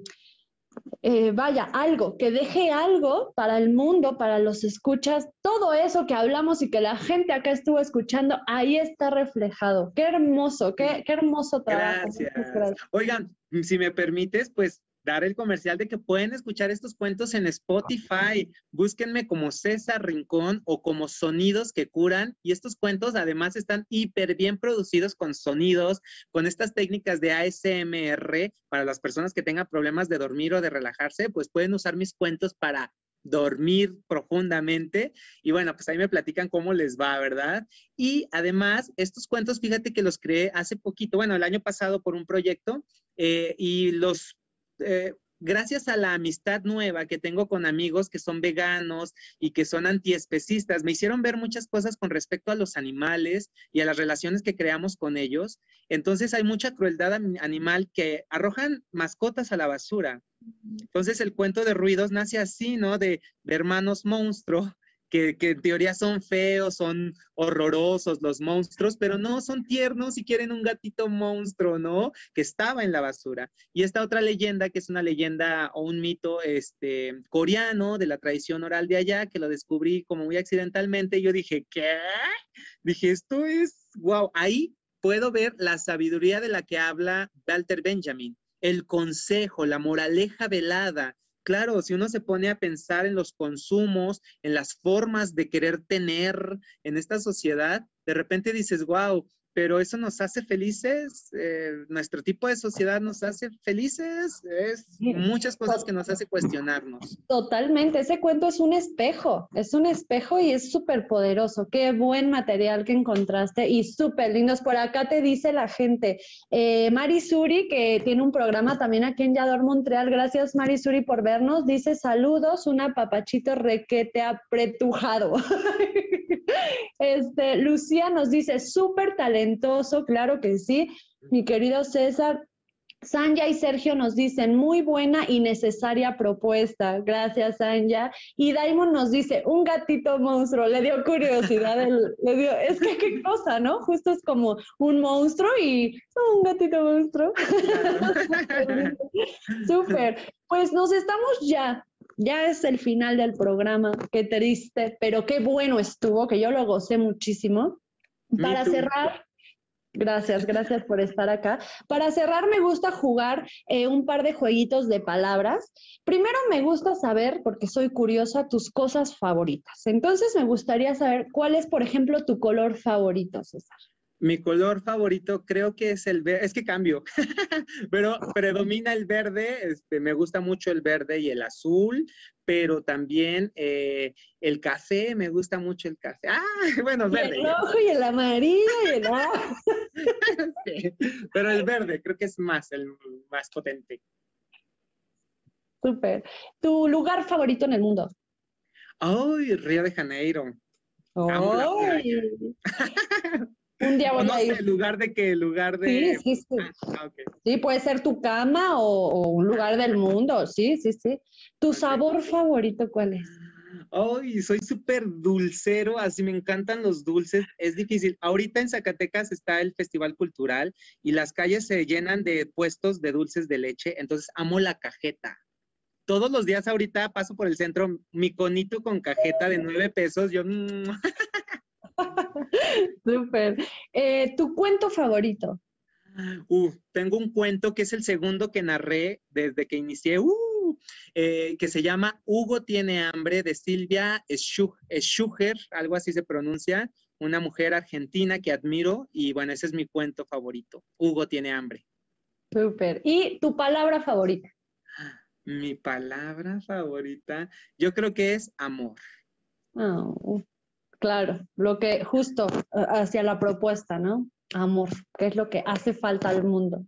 eh, vaya, algo, que deje algo para el mundo, para los escuchas, todo eso que hablamos y que la gente acá estuvo escuchando, ahí está reflejado. Qué hermoso, qué, qué hermoso trabajo. gracias. Oigan, si me permites, pues dar el comercial de que pueden escuchar estos cuentos en Spotify. Búsquenme como César Rincón o como Sonidos que Curan. Y estos cuentos además están hiper bien producidos con sonidos, con estas técnicas de ASMR para las personas que tengan problemas de dormir o de relajarse, pues pueden usar mis cuentos para dormir profundamente. Y bueno, pues ahí me platican cómo les va, ¿verdad? Y además, estos cuentos, fíjate que los creé hace poquito, bueno, el año pasado por un proyecto eh, y los eh, gracias a la amistad nueva que tengo con amigos que son veganos y que son antiespecistas, me hicieron ver muchas cosas con respecto a los animales y a las relaciones que creamos con ellos. Entonces hay mucha crueldad animal que arrojan mascotas a la basura. Entonces el cuento de ruidos nace así, ¿no? De, de hermanos monstruo que, en teoría son feos, son horrorosos los monstruos, pero no, son tiernos y quieren un gatito monstruo, ¿no? Que estaba en la basura. Y esta otra leyenda, que es una leyenda o un mito este, coreano de la tradición oral de allá, que lo descubrí como muy accidentalmente, yo dije, ¿qué? Dije, esto es, wow, ahí puedo ver la sabiduría de la que habla Walter Benjamin, el consejo, la moraleja velada, claro, si uno se pone a pensar en los consumos, en las formas de querer tener en esta sociedad, de repente dices, wow, pero eso nos hace felices, eh, nuestro tipo de sociedad nos hace felices, es muchas cosas que nos hace cuestionarnos. Totalmente, ese cuento es un espejo, es un espejo y es súper poderoso. Qué buen material que encontraste y súper lindos. Por acá te dice la gente, eh, Mari Suri, que tiene un programa también aquí en Yador Montreal, gracias Mari Suri por vernos, dice saludos, una papachito requete apretujado. este, Lucía nos dice, súper talentoso, claro que sí. Mi querido César, Sanja y Sergio nos dicen, muy buena y necesaria propuesta. Gracias, Sanja. Y Daimon nos dice, un gatito monstruo. Le dio curiosidad. le dio, es que qué cosa, ¿no? Justo es como un monstruo y un gatito monstruo. Súper. Pues nos estamos ya ya es el final del programa, qué triste, pero qué bueno estuvo, que yo lo gocé muchísimo. Para cerrar, gracias, gracias por estar acá. Para cerrar, me gusta jugar eh, un par de jueguitos de palabras. Primero me gusta saber, porque soy curiosa, tus cosas favoritas. Entonces me gustaría saber cuál es, por ejemplo, tu color favorito, César. Mi color favorito creo que es el verde, es que cambio, pero predomina el verde, este, me gusta mucho el verde y el azul, pero también eh, el café, me gusta mucho el café. Ah, bueno, verde. el rojo y el amarillo y el pero el verde creo que es más, el más potente. Súper. ¿Tu lugar favorito en el mundo? Ay, Río de Janeiro. Ay. Un día voy a ir. ¿El lugar de qué? ¿El lugar de...? Sí, sí, sí. Ah, sí, puede ser tu cama o, un lugar del mundo. Sí, sí, sí. ¿Tu sabor favorito cuál es? Ay, soy súper dulcero, así me encantan los dulces. Es difícil. Ahorita en Zacatecas está el Festival Cultural y las calles se llenan de puestos de dulces de leche, entonces amo la cajeta. Todos los días ahorita paso por el centro, mi conito con cajeta de nueve pesos, yo... Súper. Eh, ¿Tu cuento favorito? Uh, tengo un cuento que es el segundo que narré desde que inicié, uh, eh, que se llama Hugo tiene hambre, de Silvia Schucher, algo así se pronuncia, una mujer argentina que admiro y bueno, ese es mi cuento favorito. Hugo tiene hambre. Súper. ¿Y tu palabra favorita? Mi palabra favorita, yo creo que es amor. Oh, Claro, lo que justo eh, hacia la propuesta, ¿no? Amor, que es lo que hace falta al mundo.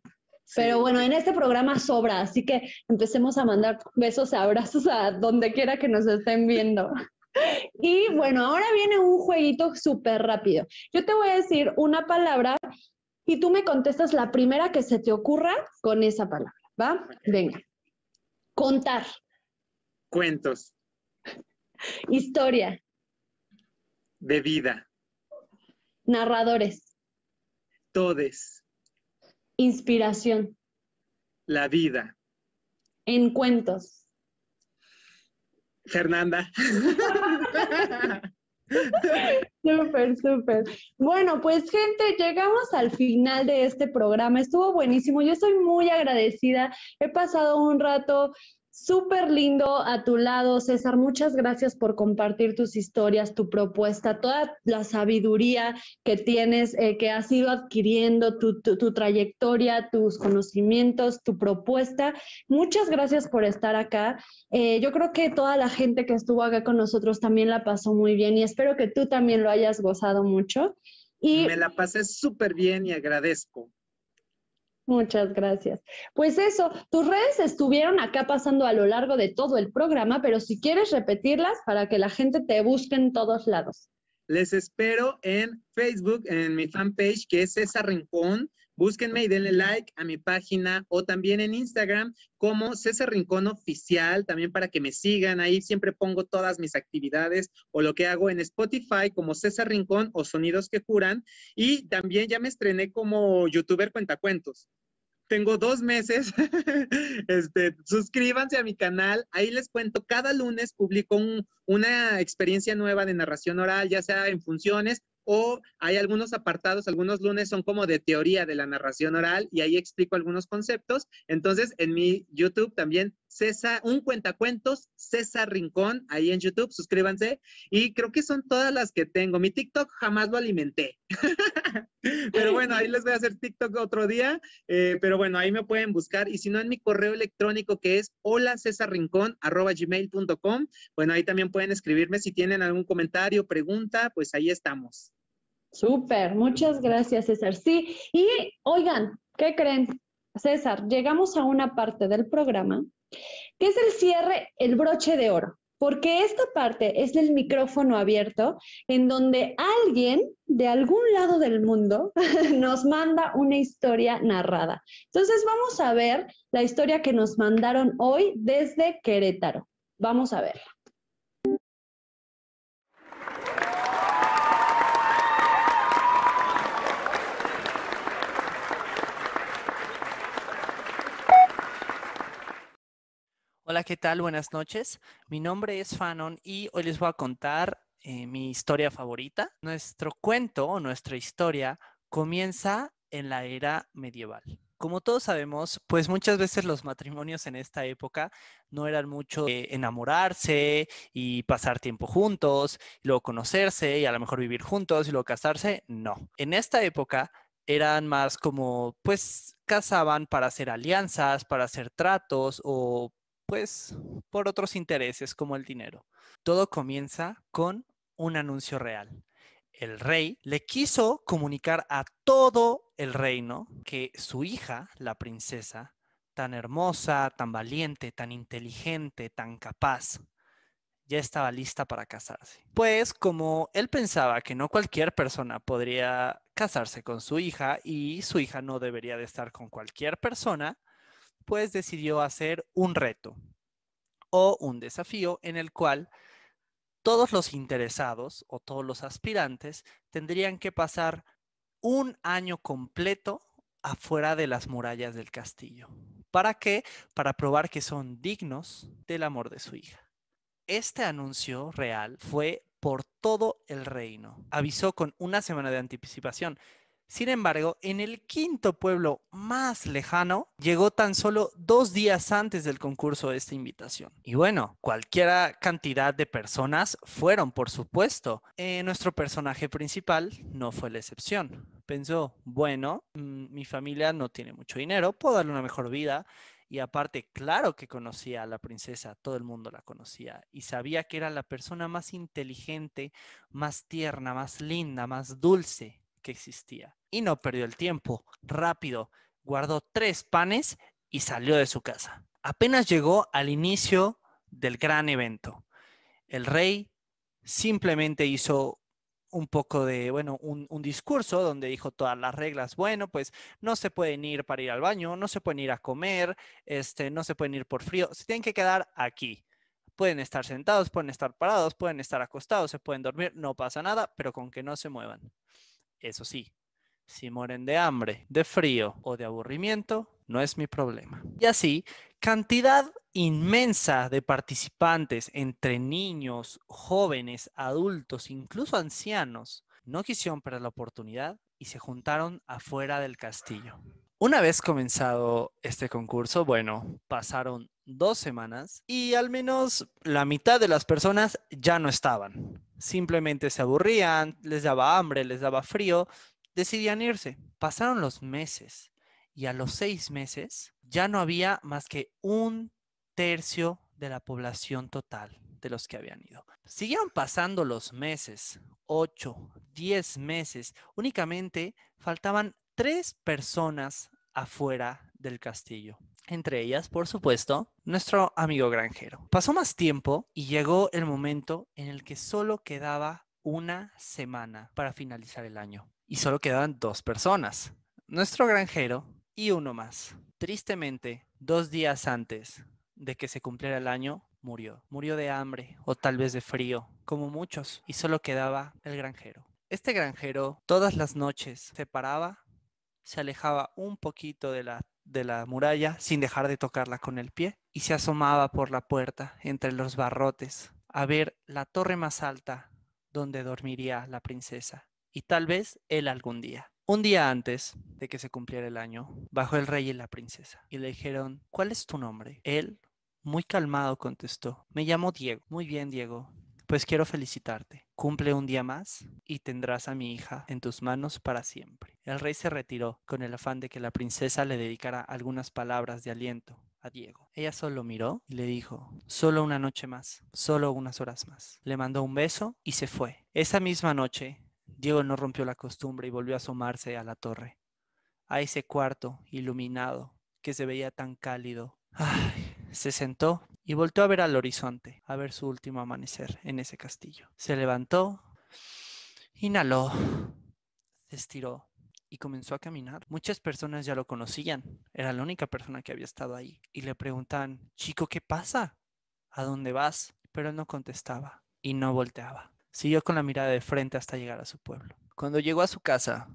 Pero bueno, en este programa sobra, así que empecemos a mandar besos, abrazos a donde quiera que nos estén viendo. Y bueno, ahora viene un jueguito súper rápido. Yo te voy a decir una palabra y tú me contestas la primera que se te ocurra con esa palabra, ¿va? Venga. Contar. Cuentos. Historia de vida. Narradores. Todes. Inspiración. La vida. En cuentos. Fernanda. Súper, súper. Bueno, pues gente, llegamos al final de este programa. Estuvo buenísimo. Yo estoy muy agradecida. He pasado un rato Súper lindo a tu lado, César. Muchas gracias por compartir tus historias, tu propuesta, toda la sabiduría que tienes, eh, que has ido adquiriendo, tu, trayectoria, tus conocimientos, tu propuesta. Muchas gracias por estar acá. Eh, yo creo que toda la gente que estuvo acá con nosotros también la pasó muy bien y espero que tú también lo hayas gozado mucho. Y... Me la pasé súper bien y agradezco. Muchas gracias. Pues eso, tus redes estuvieron acá pasando a lo largo de todo el programa, pero si quieres repetirlas para que la gente te busque en todos lados. Les espero en Facebook, en mi fanpage, que es César Rincón. Búsquenme y denle like a mi página o también en Instagram como César Rincón Oficial, también para que me sigan. Ahí siempre pongo todas mis actividades o lo que hago en Spotify como César Rincón o Sonidos que Curan. Y también ya me estrené como youtuber cuentacuentos tengo dos meses. este, suscríbanse a mi canal. Ahí les cuento, cada lunes publico una experiencia nueva de narración oral, ya sea en funciones o hay algunos apartados, algunos lunes son como de teoría de la narración oral y ahí explico algunos conceptos. Entonces, en mi YouTube también, César, un cuentacuentos, César Rincón, ahí en YouTube, suscríbanse. Y creo que son todas las que tengo. Mi TikTok jamás lo alimenté. pero bueno, ahí les voy a hacer TikTok otro día. Eh, pero bueno, ahí me pueden buscar. Y si no, en mi correo electrónico que es hola gmail.com. Bueno, ahí también pueden escribirme si tienen algún comentario, pregunta, pues ahí estamos. Súper, muchas gracias, César. Sí, y oigan, ¿qué creen? César, llegamos a una parte del programa que es el cierre, el broche de oro, porque esta parte es el micrófono abierto en donde alguien de algún lado del mundo nos manda una historia narrada. Entonces vamos a ver la historia que nos mandaron hoy desde Querétaro. Vamos a verla. Hola, ¿qué tal? Buenas noches. Mi nombre es Fanon y hoy les voy a contar eh, mi historia favorita. Nuestro cuento o nuestra historia comienza en la era medieval. Como todos sabemos, pues muchas veces los matrimonios en esta época no eran mucho de enamorarse y pasar tiempo juntos, y luego conocerse y a lo mejor vivir juntos y luego casarse. No. En esta época eran más como, pues, casaban para hacer alianzas, para hacer tratos o pues por otros intereses como el dinero. Todo comienza con un anuncio real. El rey le quiso comunicar a todo el reino que su hija, la princesa, tan hermosa, tan valiente, tan inteligente, tan capaz, ya estaba lista para casarse. Pues como él pensaba que no cualquier persona podría casarse con su hija y su hija no debería de estar con cualquier persona, pues decidió hacer un reto o un desafío en el cual todos los interesados o todos los aspirantes tendrían que pasar un año completo afuera de las murallas del castillo. ¿Para qué? Para probar que son dignos del amor de su hija. Este anuncio real fue por todo el reino. Avisó con una semana de anticipación. Sin embargo, en el quinto pueblo más lejano, llegó tan solo dos días antes del concurso de esta invitación. Y bueno, cualquier cantidad de personas fueron, por supuesto. Eh, nuestro personaje principal no fue la excepción. Pensó, bueno, mm, mi familia no tiene mucho dinero, puedo darle una mejor vida. Y aparte, claro que conocía a la princesa, todo el mundo la conocía y sabía que era la persona más inteligente, más tierna, más linda, más dulce que existía. Y no perdió el tiempo. Rápido, guardó tres panes y salió de su casa. Apenas llegó al inicio del gran evento. El rey simplemente hizo un poco de, bueno, un, discurso donde dijo todas las reglas. Bueno, pues no se pueden ir para ir al baño, no se pueden ir a comer, este, no se pueden ir por frío, se tienen que quedar aquí. Pueden estar sentados, pueden estar parados, pueden estar acostados, se pueden dormir, no pasa nada, pero con que no se muevan. Eso sí, si mueren de hambre, de frío o de aburrimiento, no es mi problema. Y así, cantidad inmensa de participantes entre niños, jóvenes, adultos, incluso ancianos, no quisieron perder la oportunidad y se juntaron afuera del castillo. Una vez comenzado este concurso, bueno, pasaron dos semanas y al menos la mitad de las personas ya no estaban. Simplemente se aburrían, les daba hambre, les daba frío, decidían irse. Pasaron los meses y a los seis meses ya no había más que un tercio de la población total de los que habían ido. Siguieron pasando los meses, ocho, diez meses, únicamente faltaban tres personas afuera del castillo. Entre ellas, por supuesto, nuestro amigo granjero. Pasó más tiempo y llegó el momento en el que solo quedaba una semana para finalizar el año. Y solo quedaban dos personas, nuestro granjero y uno más. Tristemente, dos días antes de que se cumpliera el año, murió. Murió de hambre o tal vez de frío, como muchos, y solo quedaba el granjero. Este granjero todas las noches se paraba se alejaba un poquito de la, de la muralla sin dejar de tocarla con el pie y se asomaba por la puerta entre los barrotes a ver la torre más alta donde dormiría la princesa. Y tal vez él algún día. Un día antes de que se cumpliera el año, bajó el rey y la princesa y le dijeron, ¿cuál es tu nombre? Él, muy calmado, contestó, me llamo Diego. Muy bien, Diego. Pues quiero felicitarte. Cumple un día más y tendrás a mi hija en tus manos para siempre. El rey se retiró con el afán de que la princesa le dedicara algunas palabras de aliento a Diego. Ella solo miró y le dijo, solo una noche más, solo unas horas más. Le mandó un beso y se fue. Esa misma noche, Diego no rompió la costumbre y volvió a asomarse a la torre, a ese cuarto iluminado que se veía tan cálido. Ay, se sentó y volteó a ver al horizonte, a ver su último amanecer en ese castillo. Se levantó, inhaló, se estiró y comenzó a caminar. Muchas personas ya lo conocían, era la única persona que había estado ahí y le preguntaban, chico, ¿qué pasa? ¿A dónde vas? Pero él no contestaba y no volteaba. Siguió con la mirada de frente hasta llegar a su pueblo. Cuando llegó a su casa,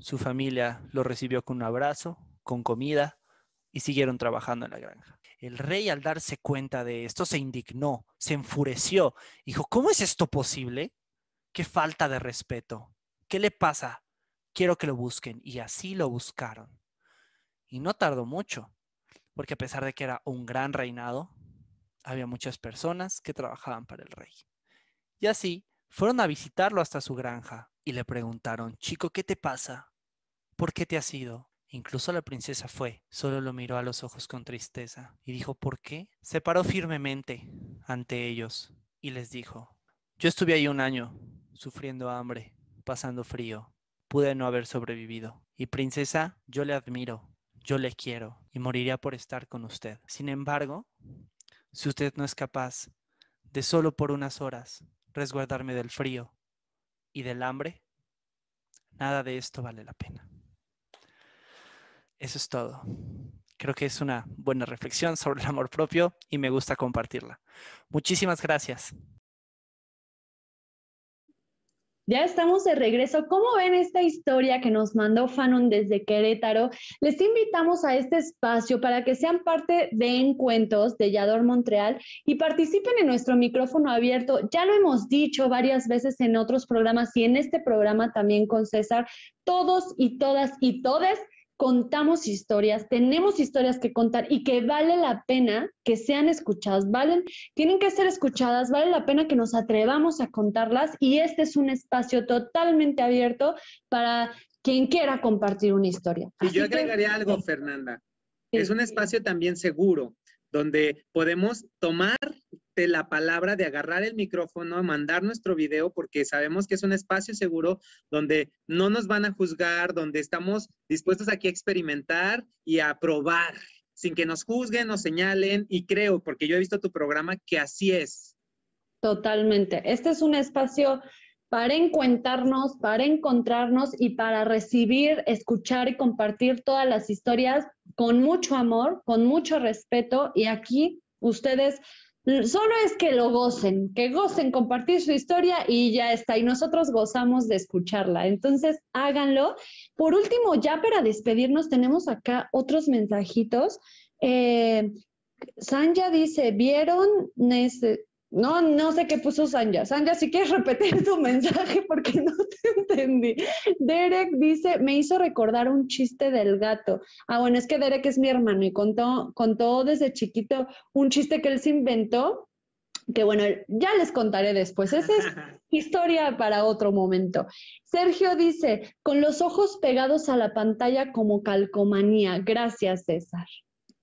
su familia lo recibió con un abrazo, con comida y siguieron trabajando en la granja. El rey al darse cuenta de esto se indignó, se enfureció, dijo, ¿cómo es esto posible? Qué falta de respeto. ¿Qué le pasa? Quiero que lo busquen. Y así lo buscaron. Y no tardó mucho, porque a pesar de que era un gran reinado, había muchas personas que trabajaban para el rey. Y así fueron a visitarlo hasta su granja y le preguntaron, chico, ¿qué te pasa? ¿Por qué te has ido? Incluso la princesa fue, solo lo miró a los ojos con tristeza y dijo, ¿por qué? Se paró firmemente ante ellos y les dijo, yo estuve ahí un año, sufriendo hambre, pasando frío, pude no haber sobrevivido. Y princesa, yo le admiro, yo le quiero y moriría por estar con usted. Sin embargo, si usted no es capaz de solo por unas horas resguardarme del frío y del hambre, nada de esto vale la pena. Eso es todo. Creo que es una buena reflexión sobre el amor propio y me gusta compartirla. Muchísimas gracias. Ya estamos de regreso. ¿Cómo ven esta historia que nos mandó Fanon desde Querétaro? Les invitamos a este espacio para que sean parte de Encuentros de Yador Montreal y participen en nuestro micrófono abierto. Ya lo hemos dicho varias veces en otros programas y en este programa también con César. Todos y todas y todes contamos historias, tenemos historias que contar y que vale la pena que sean escuchadas, valen, tienen que ser escuchadas, vale la pena que nos atrevamos a contarlas y este es un espacio totalmente abierto para quien quiera compartir una historia. Y yo agregaría algo, Fernanda. Es un espacio también seguro, donde podemos tomar la palabra de agarrar el micrófono, mandar nuestro video, porque sabemos que es un espacio seguro donde no nos van a juzgar, donde estamos dispuestos aquí a experimentar y a probar, sin que nos juzguen o señalen. Y creo, porque yo he visto tu programa, que así es. Totalmente. Este es un espacio para encuentrarnos, para encontrarnos y para recibir, escuchar y compartir todas las historias con mucho amor, con mucho respeto. Y aquí ustedes Solo es que lo gocen, que gocen compartir su historia y ya está. Y nosotros gozamos de escucharla. Entonces, háganlo. Por último, ya para despedirnos, tenemos acá otros mensajitos. Eh, Sanja dice, ¿vieron? No, no sé qué puso Sanja. Sanja, si quieres repetir tu mensaje porque no te entendí. Derek dice, me hizo recordar un chiste del gato. Ah, bueno, es que Derek es mi hermano y contó, contó desde chiquito un chiste que él se inventó, que bueno, ya les contaré después. Esa es historia para otro momento. Sergio dice, con los ojos pegados a la pantalla como calcomanía. Gracias, César.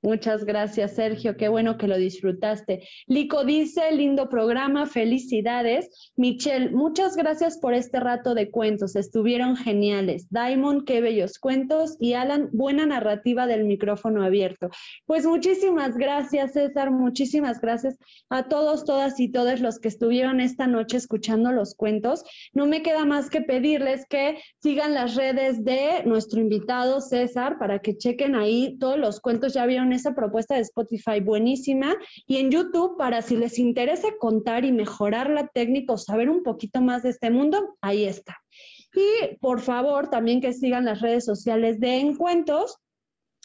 Muchas gracias, Sergio. Qué bueno que lo disfrutaste. Lico dice, lindo programa, felicidades. Michelle, muchas gracias por este rato de cuentos, estuvieron geniales. Diamond, qué bellos cuentos. Y Alan, buena narrativa del micrófono abierto. Pues muchísimas gracias, César. Muchísimas gracias a todos, todas y todos los que estuvieron esta noche escuchando los cuentos. No me queda más que pedirles que sigan las redes de nuestro invitado César para que chequen ahí todos los cuentos. Ya vieron esa propuesta de Spotify buenísima y en YouTube para si les interesa contar y mejorar la técnica o saber un poquito más de este mundo, ahí está. Y por favor, también que sigan las redes sociales de Encuentros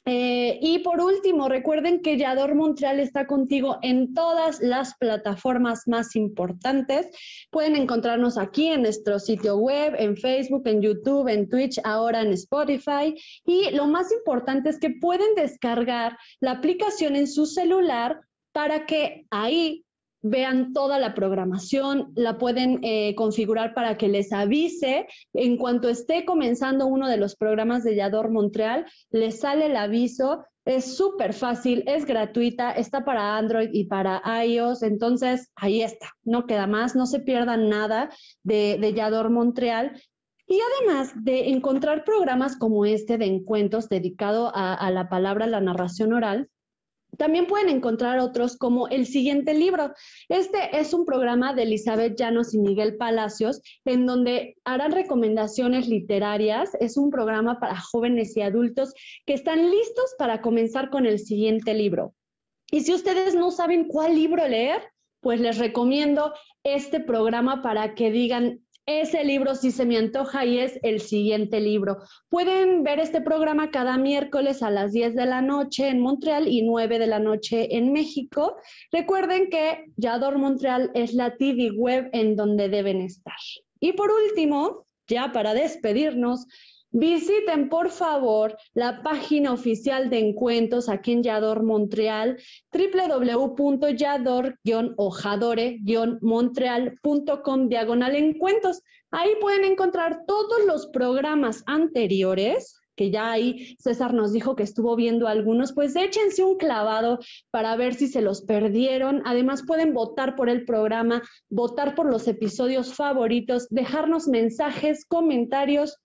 Eh, y por último, recuerden que Yador Montreal está contigo en todas las plataformas más importantes. Pueden encontrarnos aquí en nuestro sitio web, en Facebook, en YouTube, en Twitch, ahora en Spotify. Y lo más importante es que pueden descargar la aplicación en su celular para que ahí vean toda la programación, la pueden eh, configurar para que les avise en cuanto esté comenzando uno de los programas de Yador Montreal, les sale el aviso. Es súper fácil, es gratuita, está para Android y para iOS, entonces ahí está, no queda más, no se pierdan nada de, de Yador Montreal. Y además de encontrar programas como este de encuentros dedicado a, a la palabra, la narración oral, también pueden encontrar otros como El siguiente libro. Este es un programa de Elizabeth Llanos y Miguel Palacios en donde harán recomendaciones literarias. Es un programa para jóvenes y adultos que están listos para comenzar con el siguiente libro. Y si ustedes no saben cuál libro leer, pues les recomiendo este programa para que digan, ese libro sí se me antoja y es el siguiente libro. Pueden ver este programa cada miércoles a las 10 de la noche en Montreal y 9 de la noche en México. Recuerden que Yador Montreal es la TV web en donde deben estar. Y por último, ya para despedirnos, Visiten por favor la página oficial de encuentros aquí en Yador Montreal, www.yador-ojadore-montreal.com diagonal encuentros. Ahí pueden encontrar todos los programas anteriores que ya ahí César nos dijo que estuvo viendo algunos, pues échense un clavado para ver si se los perdieron. Además pueden votar por el programa, votar por los episodios favoritos, dejarnos mensajes, comentarios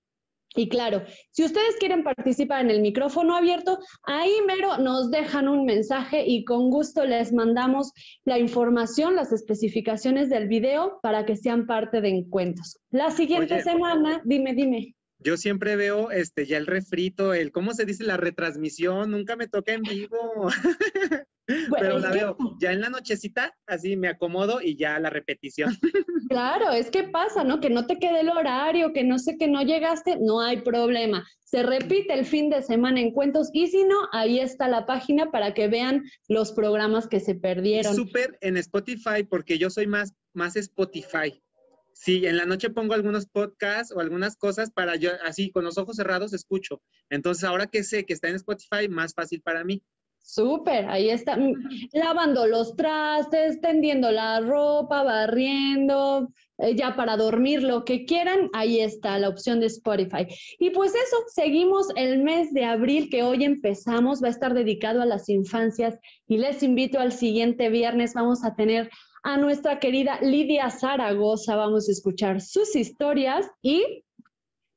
y claro, si ustedes quieren participar en el micrófono abierto, ahí mero nos dejan un mensaje y con gusto les mandamos la información, las especificaciones del video para que sean parte de encuentros. La siguiente semana, dime, dime. Yo siempre veo este ya el refrito, el cómo se dice la retransmisión, nunca me toca en vivo. Pero la veo ya en la nochecita, así me acomodo y ya la repetición. Claro, es que pasa, ¿no? Que no te quede el horario, que no sé que no llegaste, no hay problema. Se repite el fin de semana en cuentos y si no, ahí está la página para que vean los programas que se perdieron. Súper en Spotify porque yo soy más, más Spotify. Sí, en la noche pongo algunos podcasts o algunas cosas para yo, así con los ojos cerrados escucho. Entonces, ahora que sé que está en Spotify, más fácil para mí. Súper, ahí está, mm, lavando los trastes, tendiendo la ropa, barriendo, eh, ya para dormir, lo que quieran, ahí está la opción de Spotify. Y pues eso, seguimos el mes de abril que hoy empezamos, va a estar dedicado a las infancias y les invito al siguiente viernes, vamos a tener a nuestra querida Lidia Zaragoza, vamos a escuchar sus historias y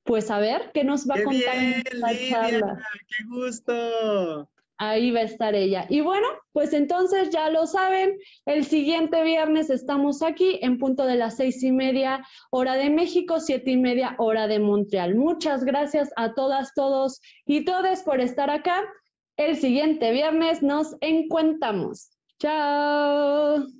pues a ver qué nos va a contar en esta charla. ¡Qué gusto! Ahí va a estar ella. Y bueno, pues entonces ya lo saben, el siguiente viernes estamos aquí en punto de las seis y media hora de México, siete y media hora de Montreal. Muchas gracias a todas, todos y todes por estar acá. El siguiente viernes nos encuentamos. Chao.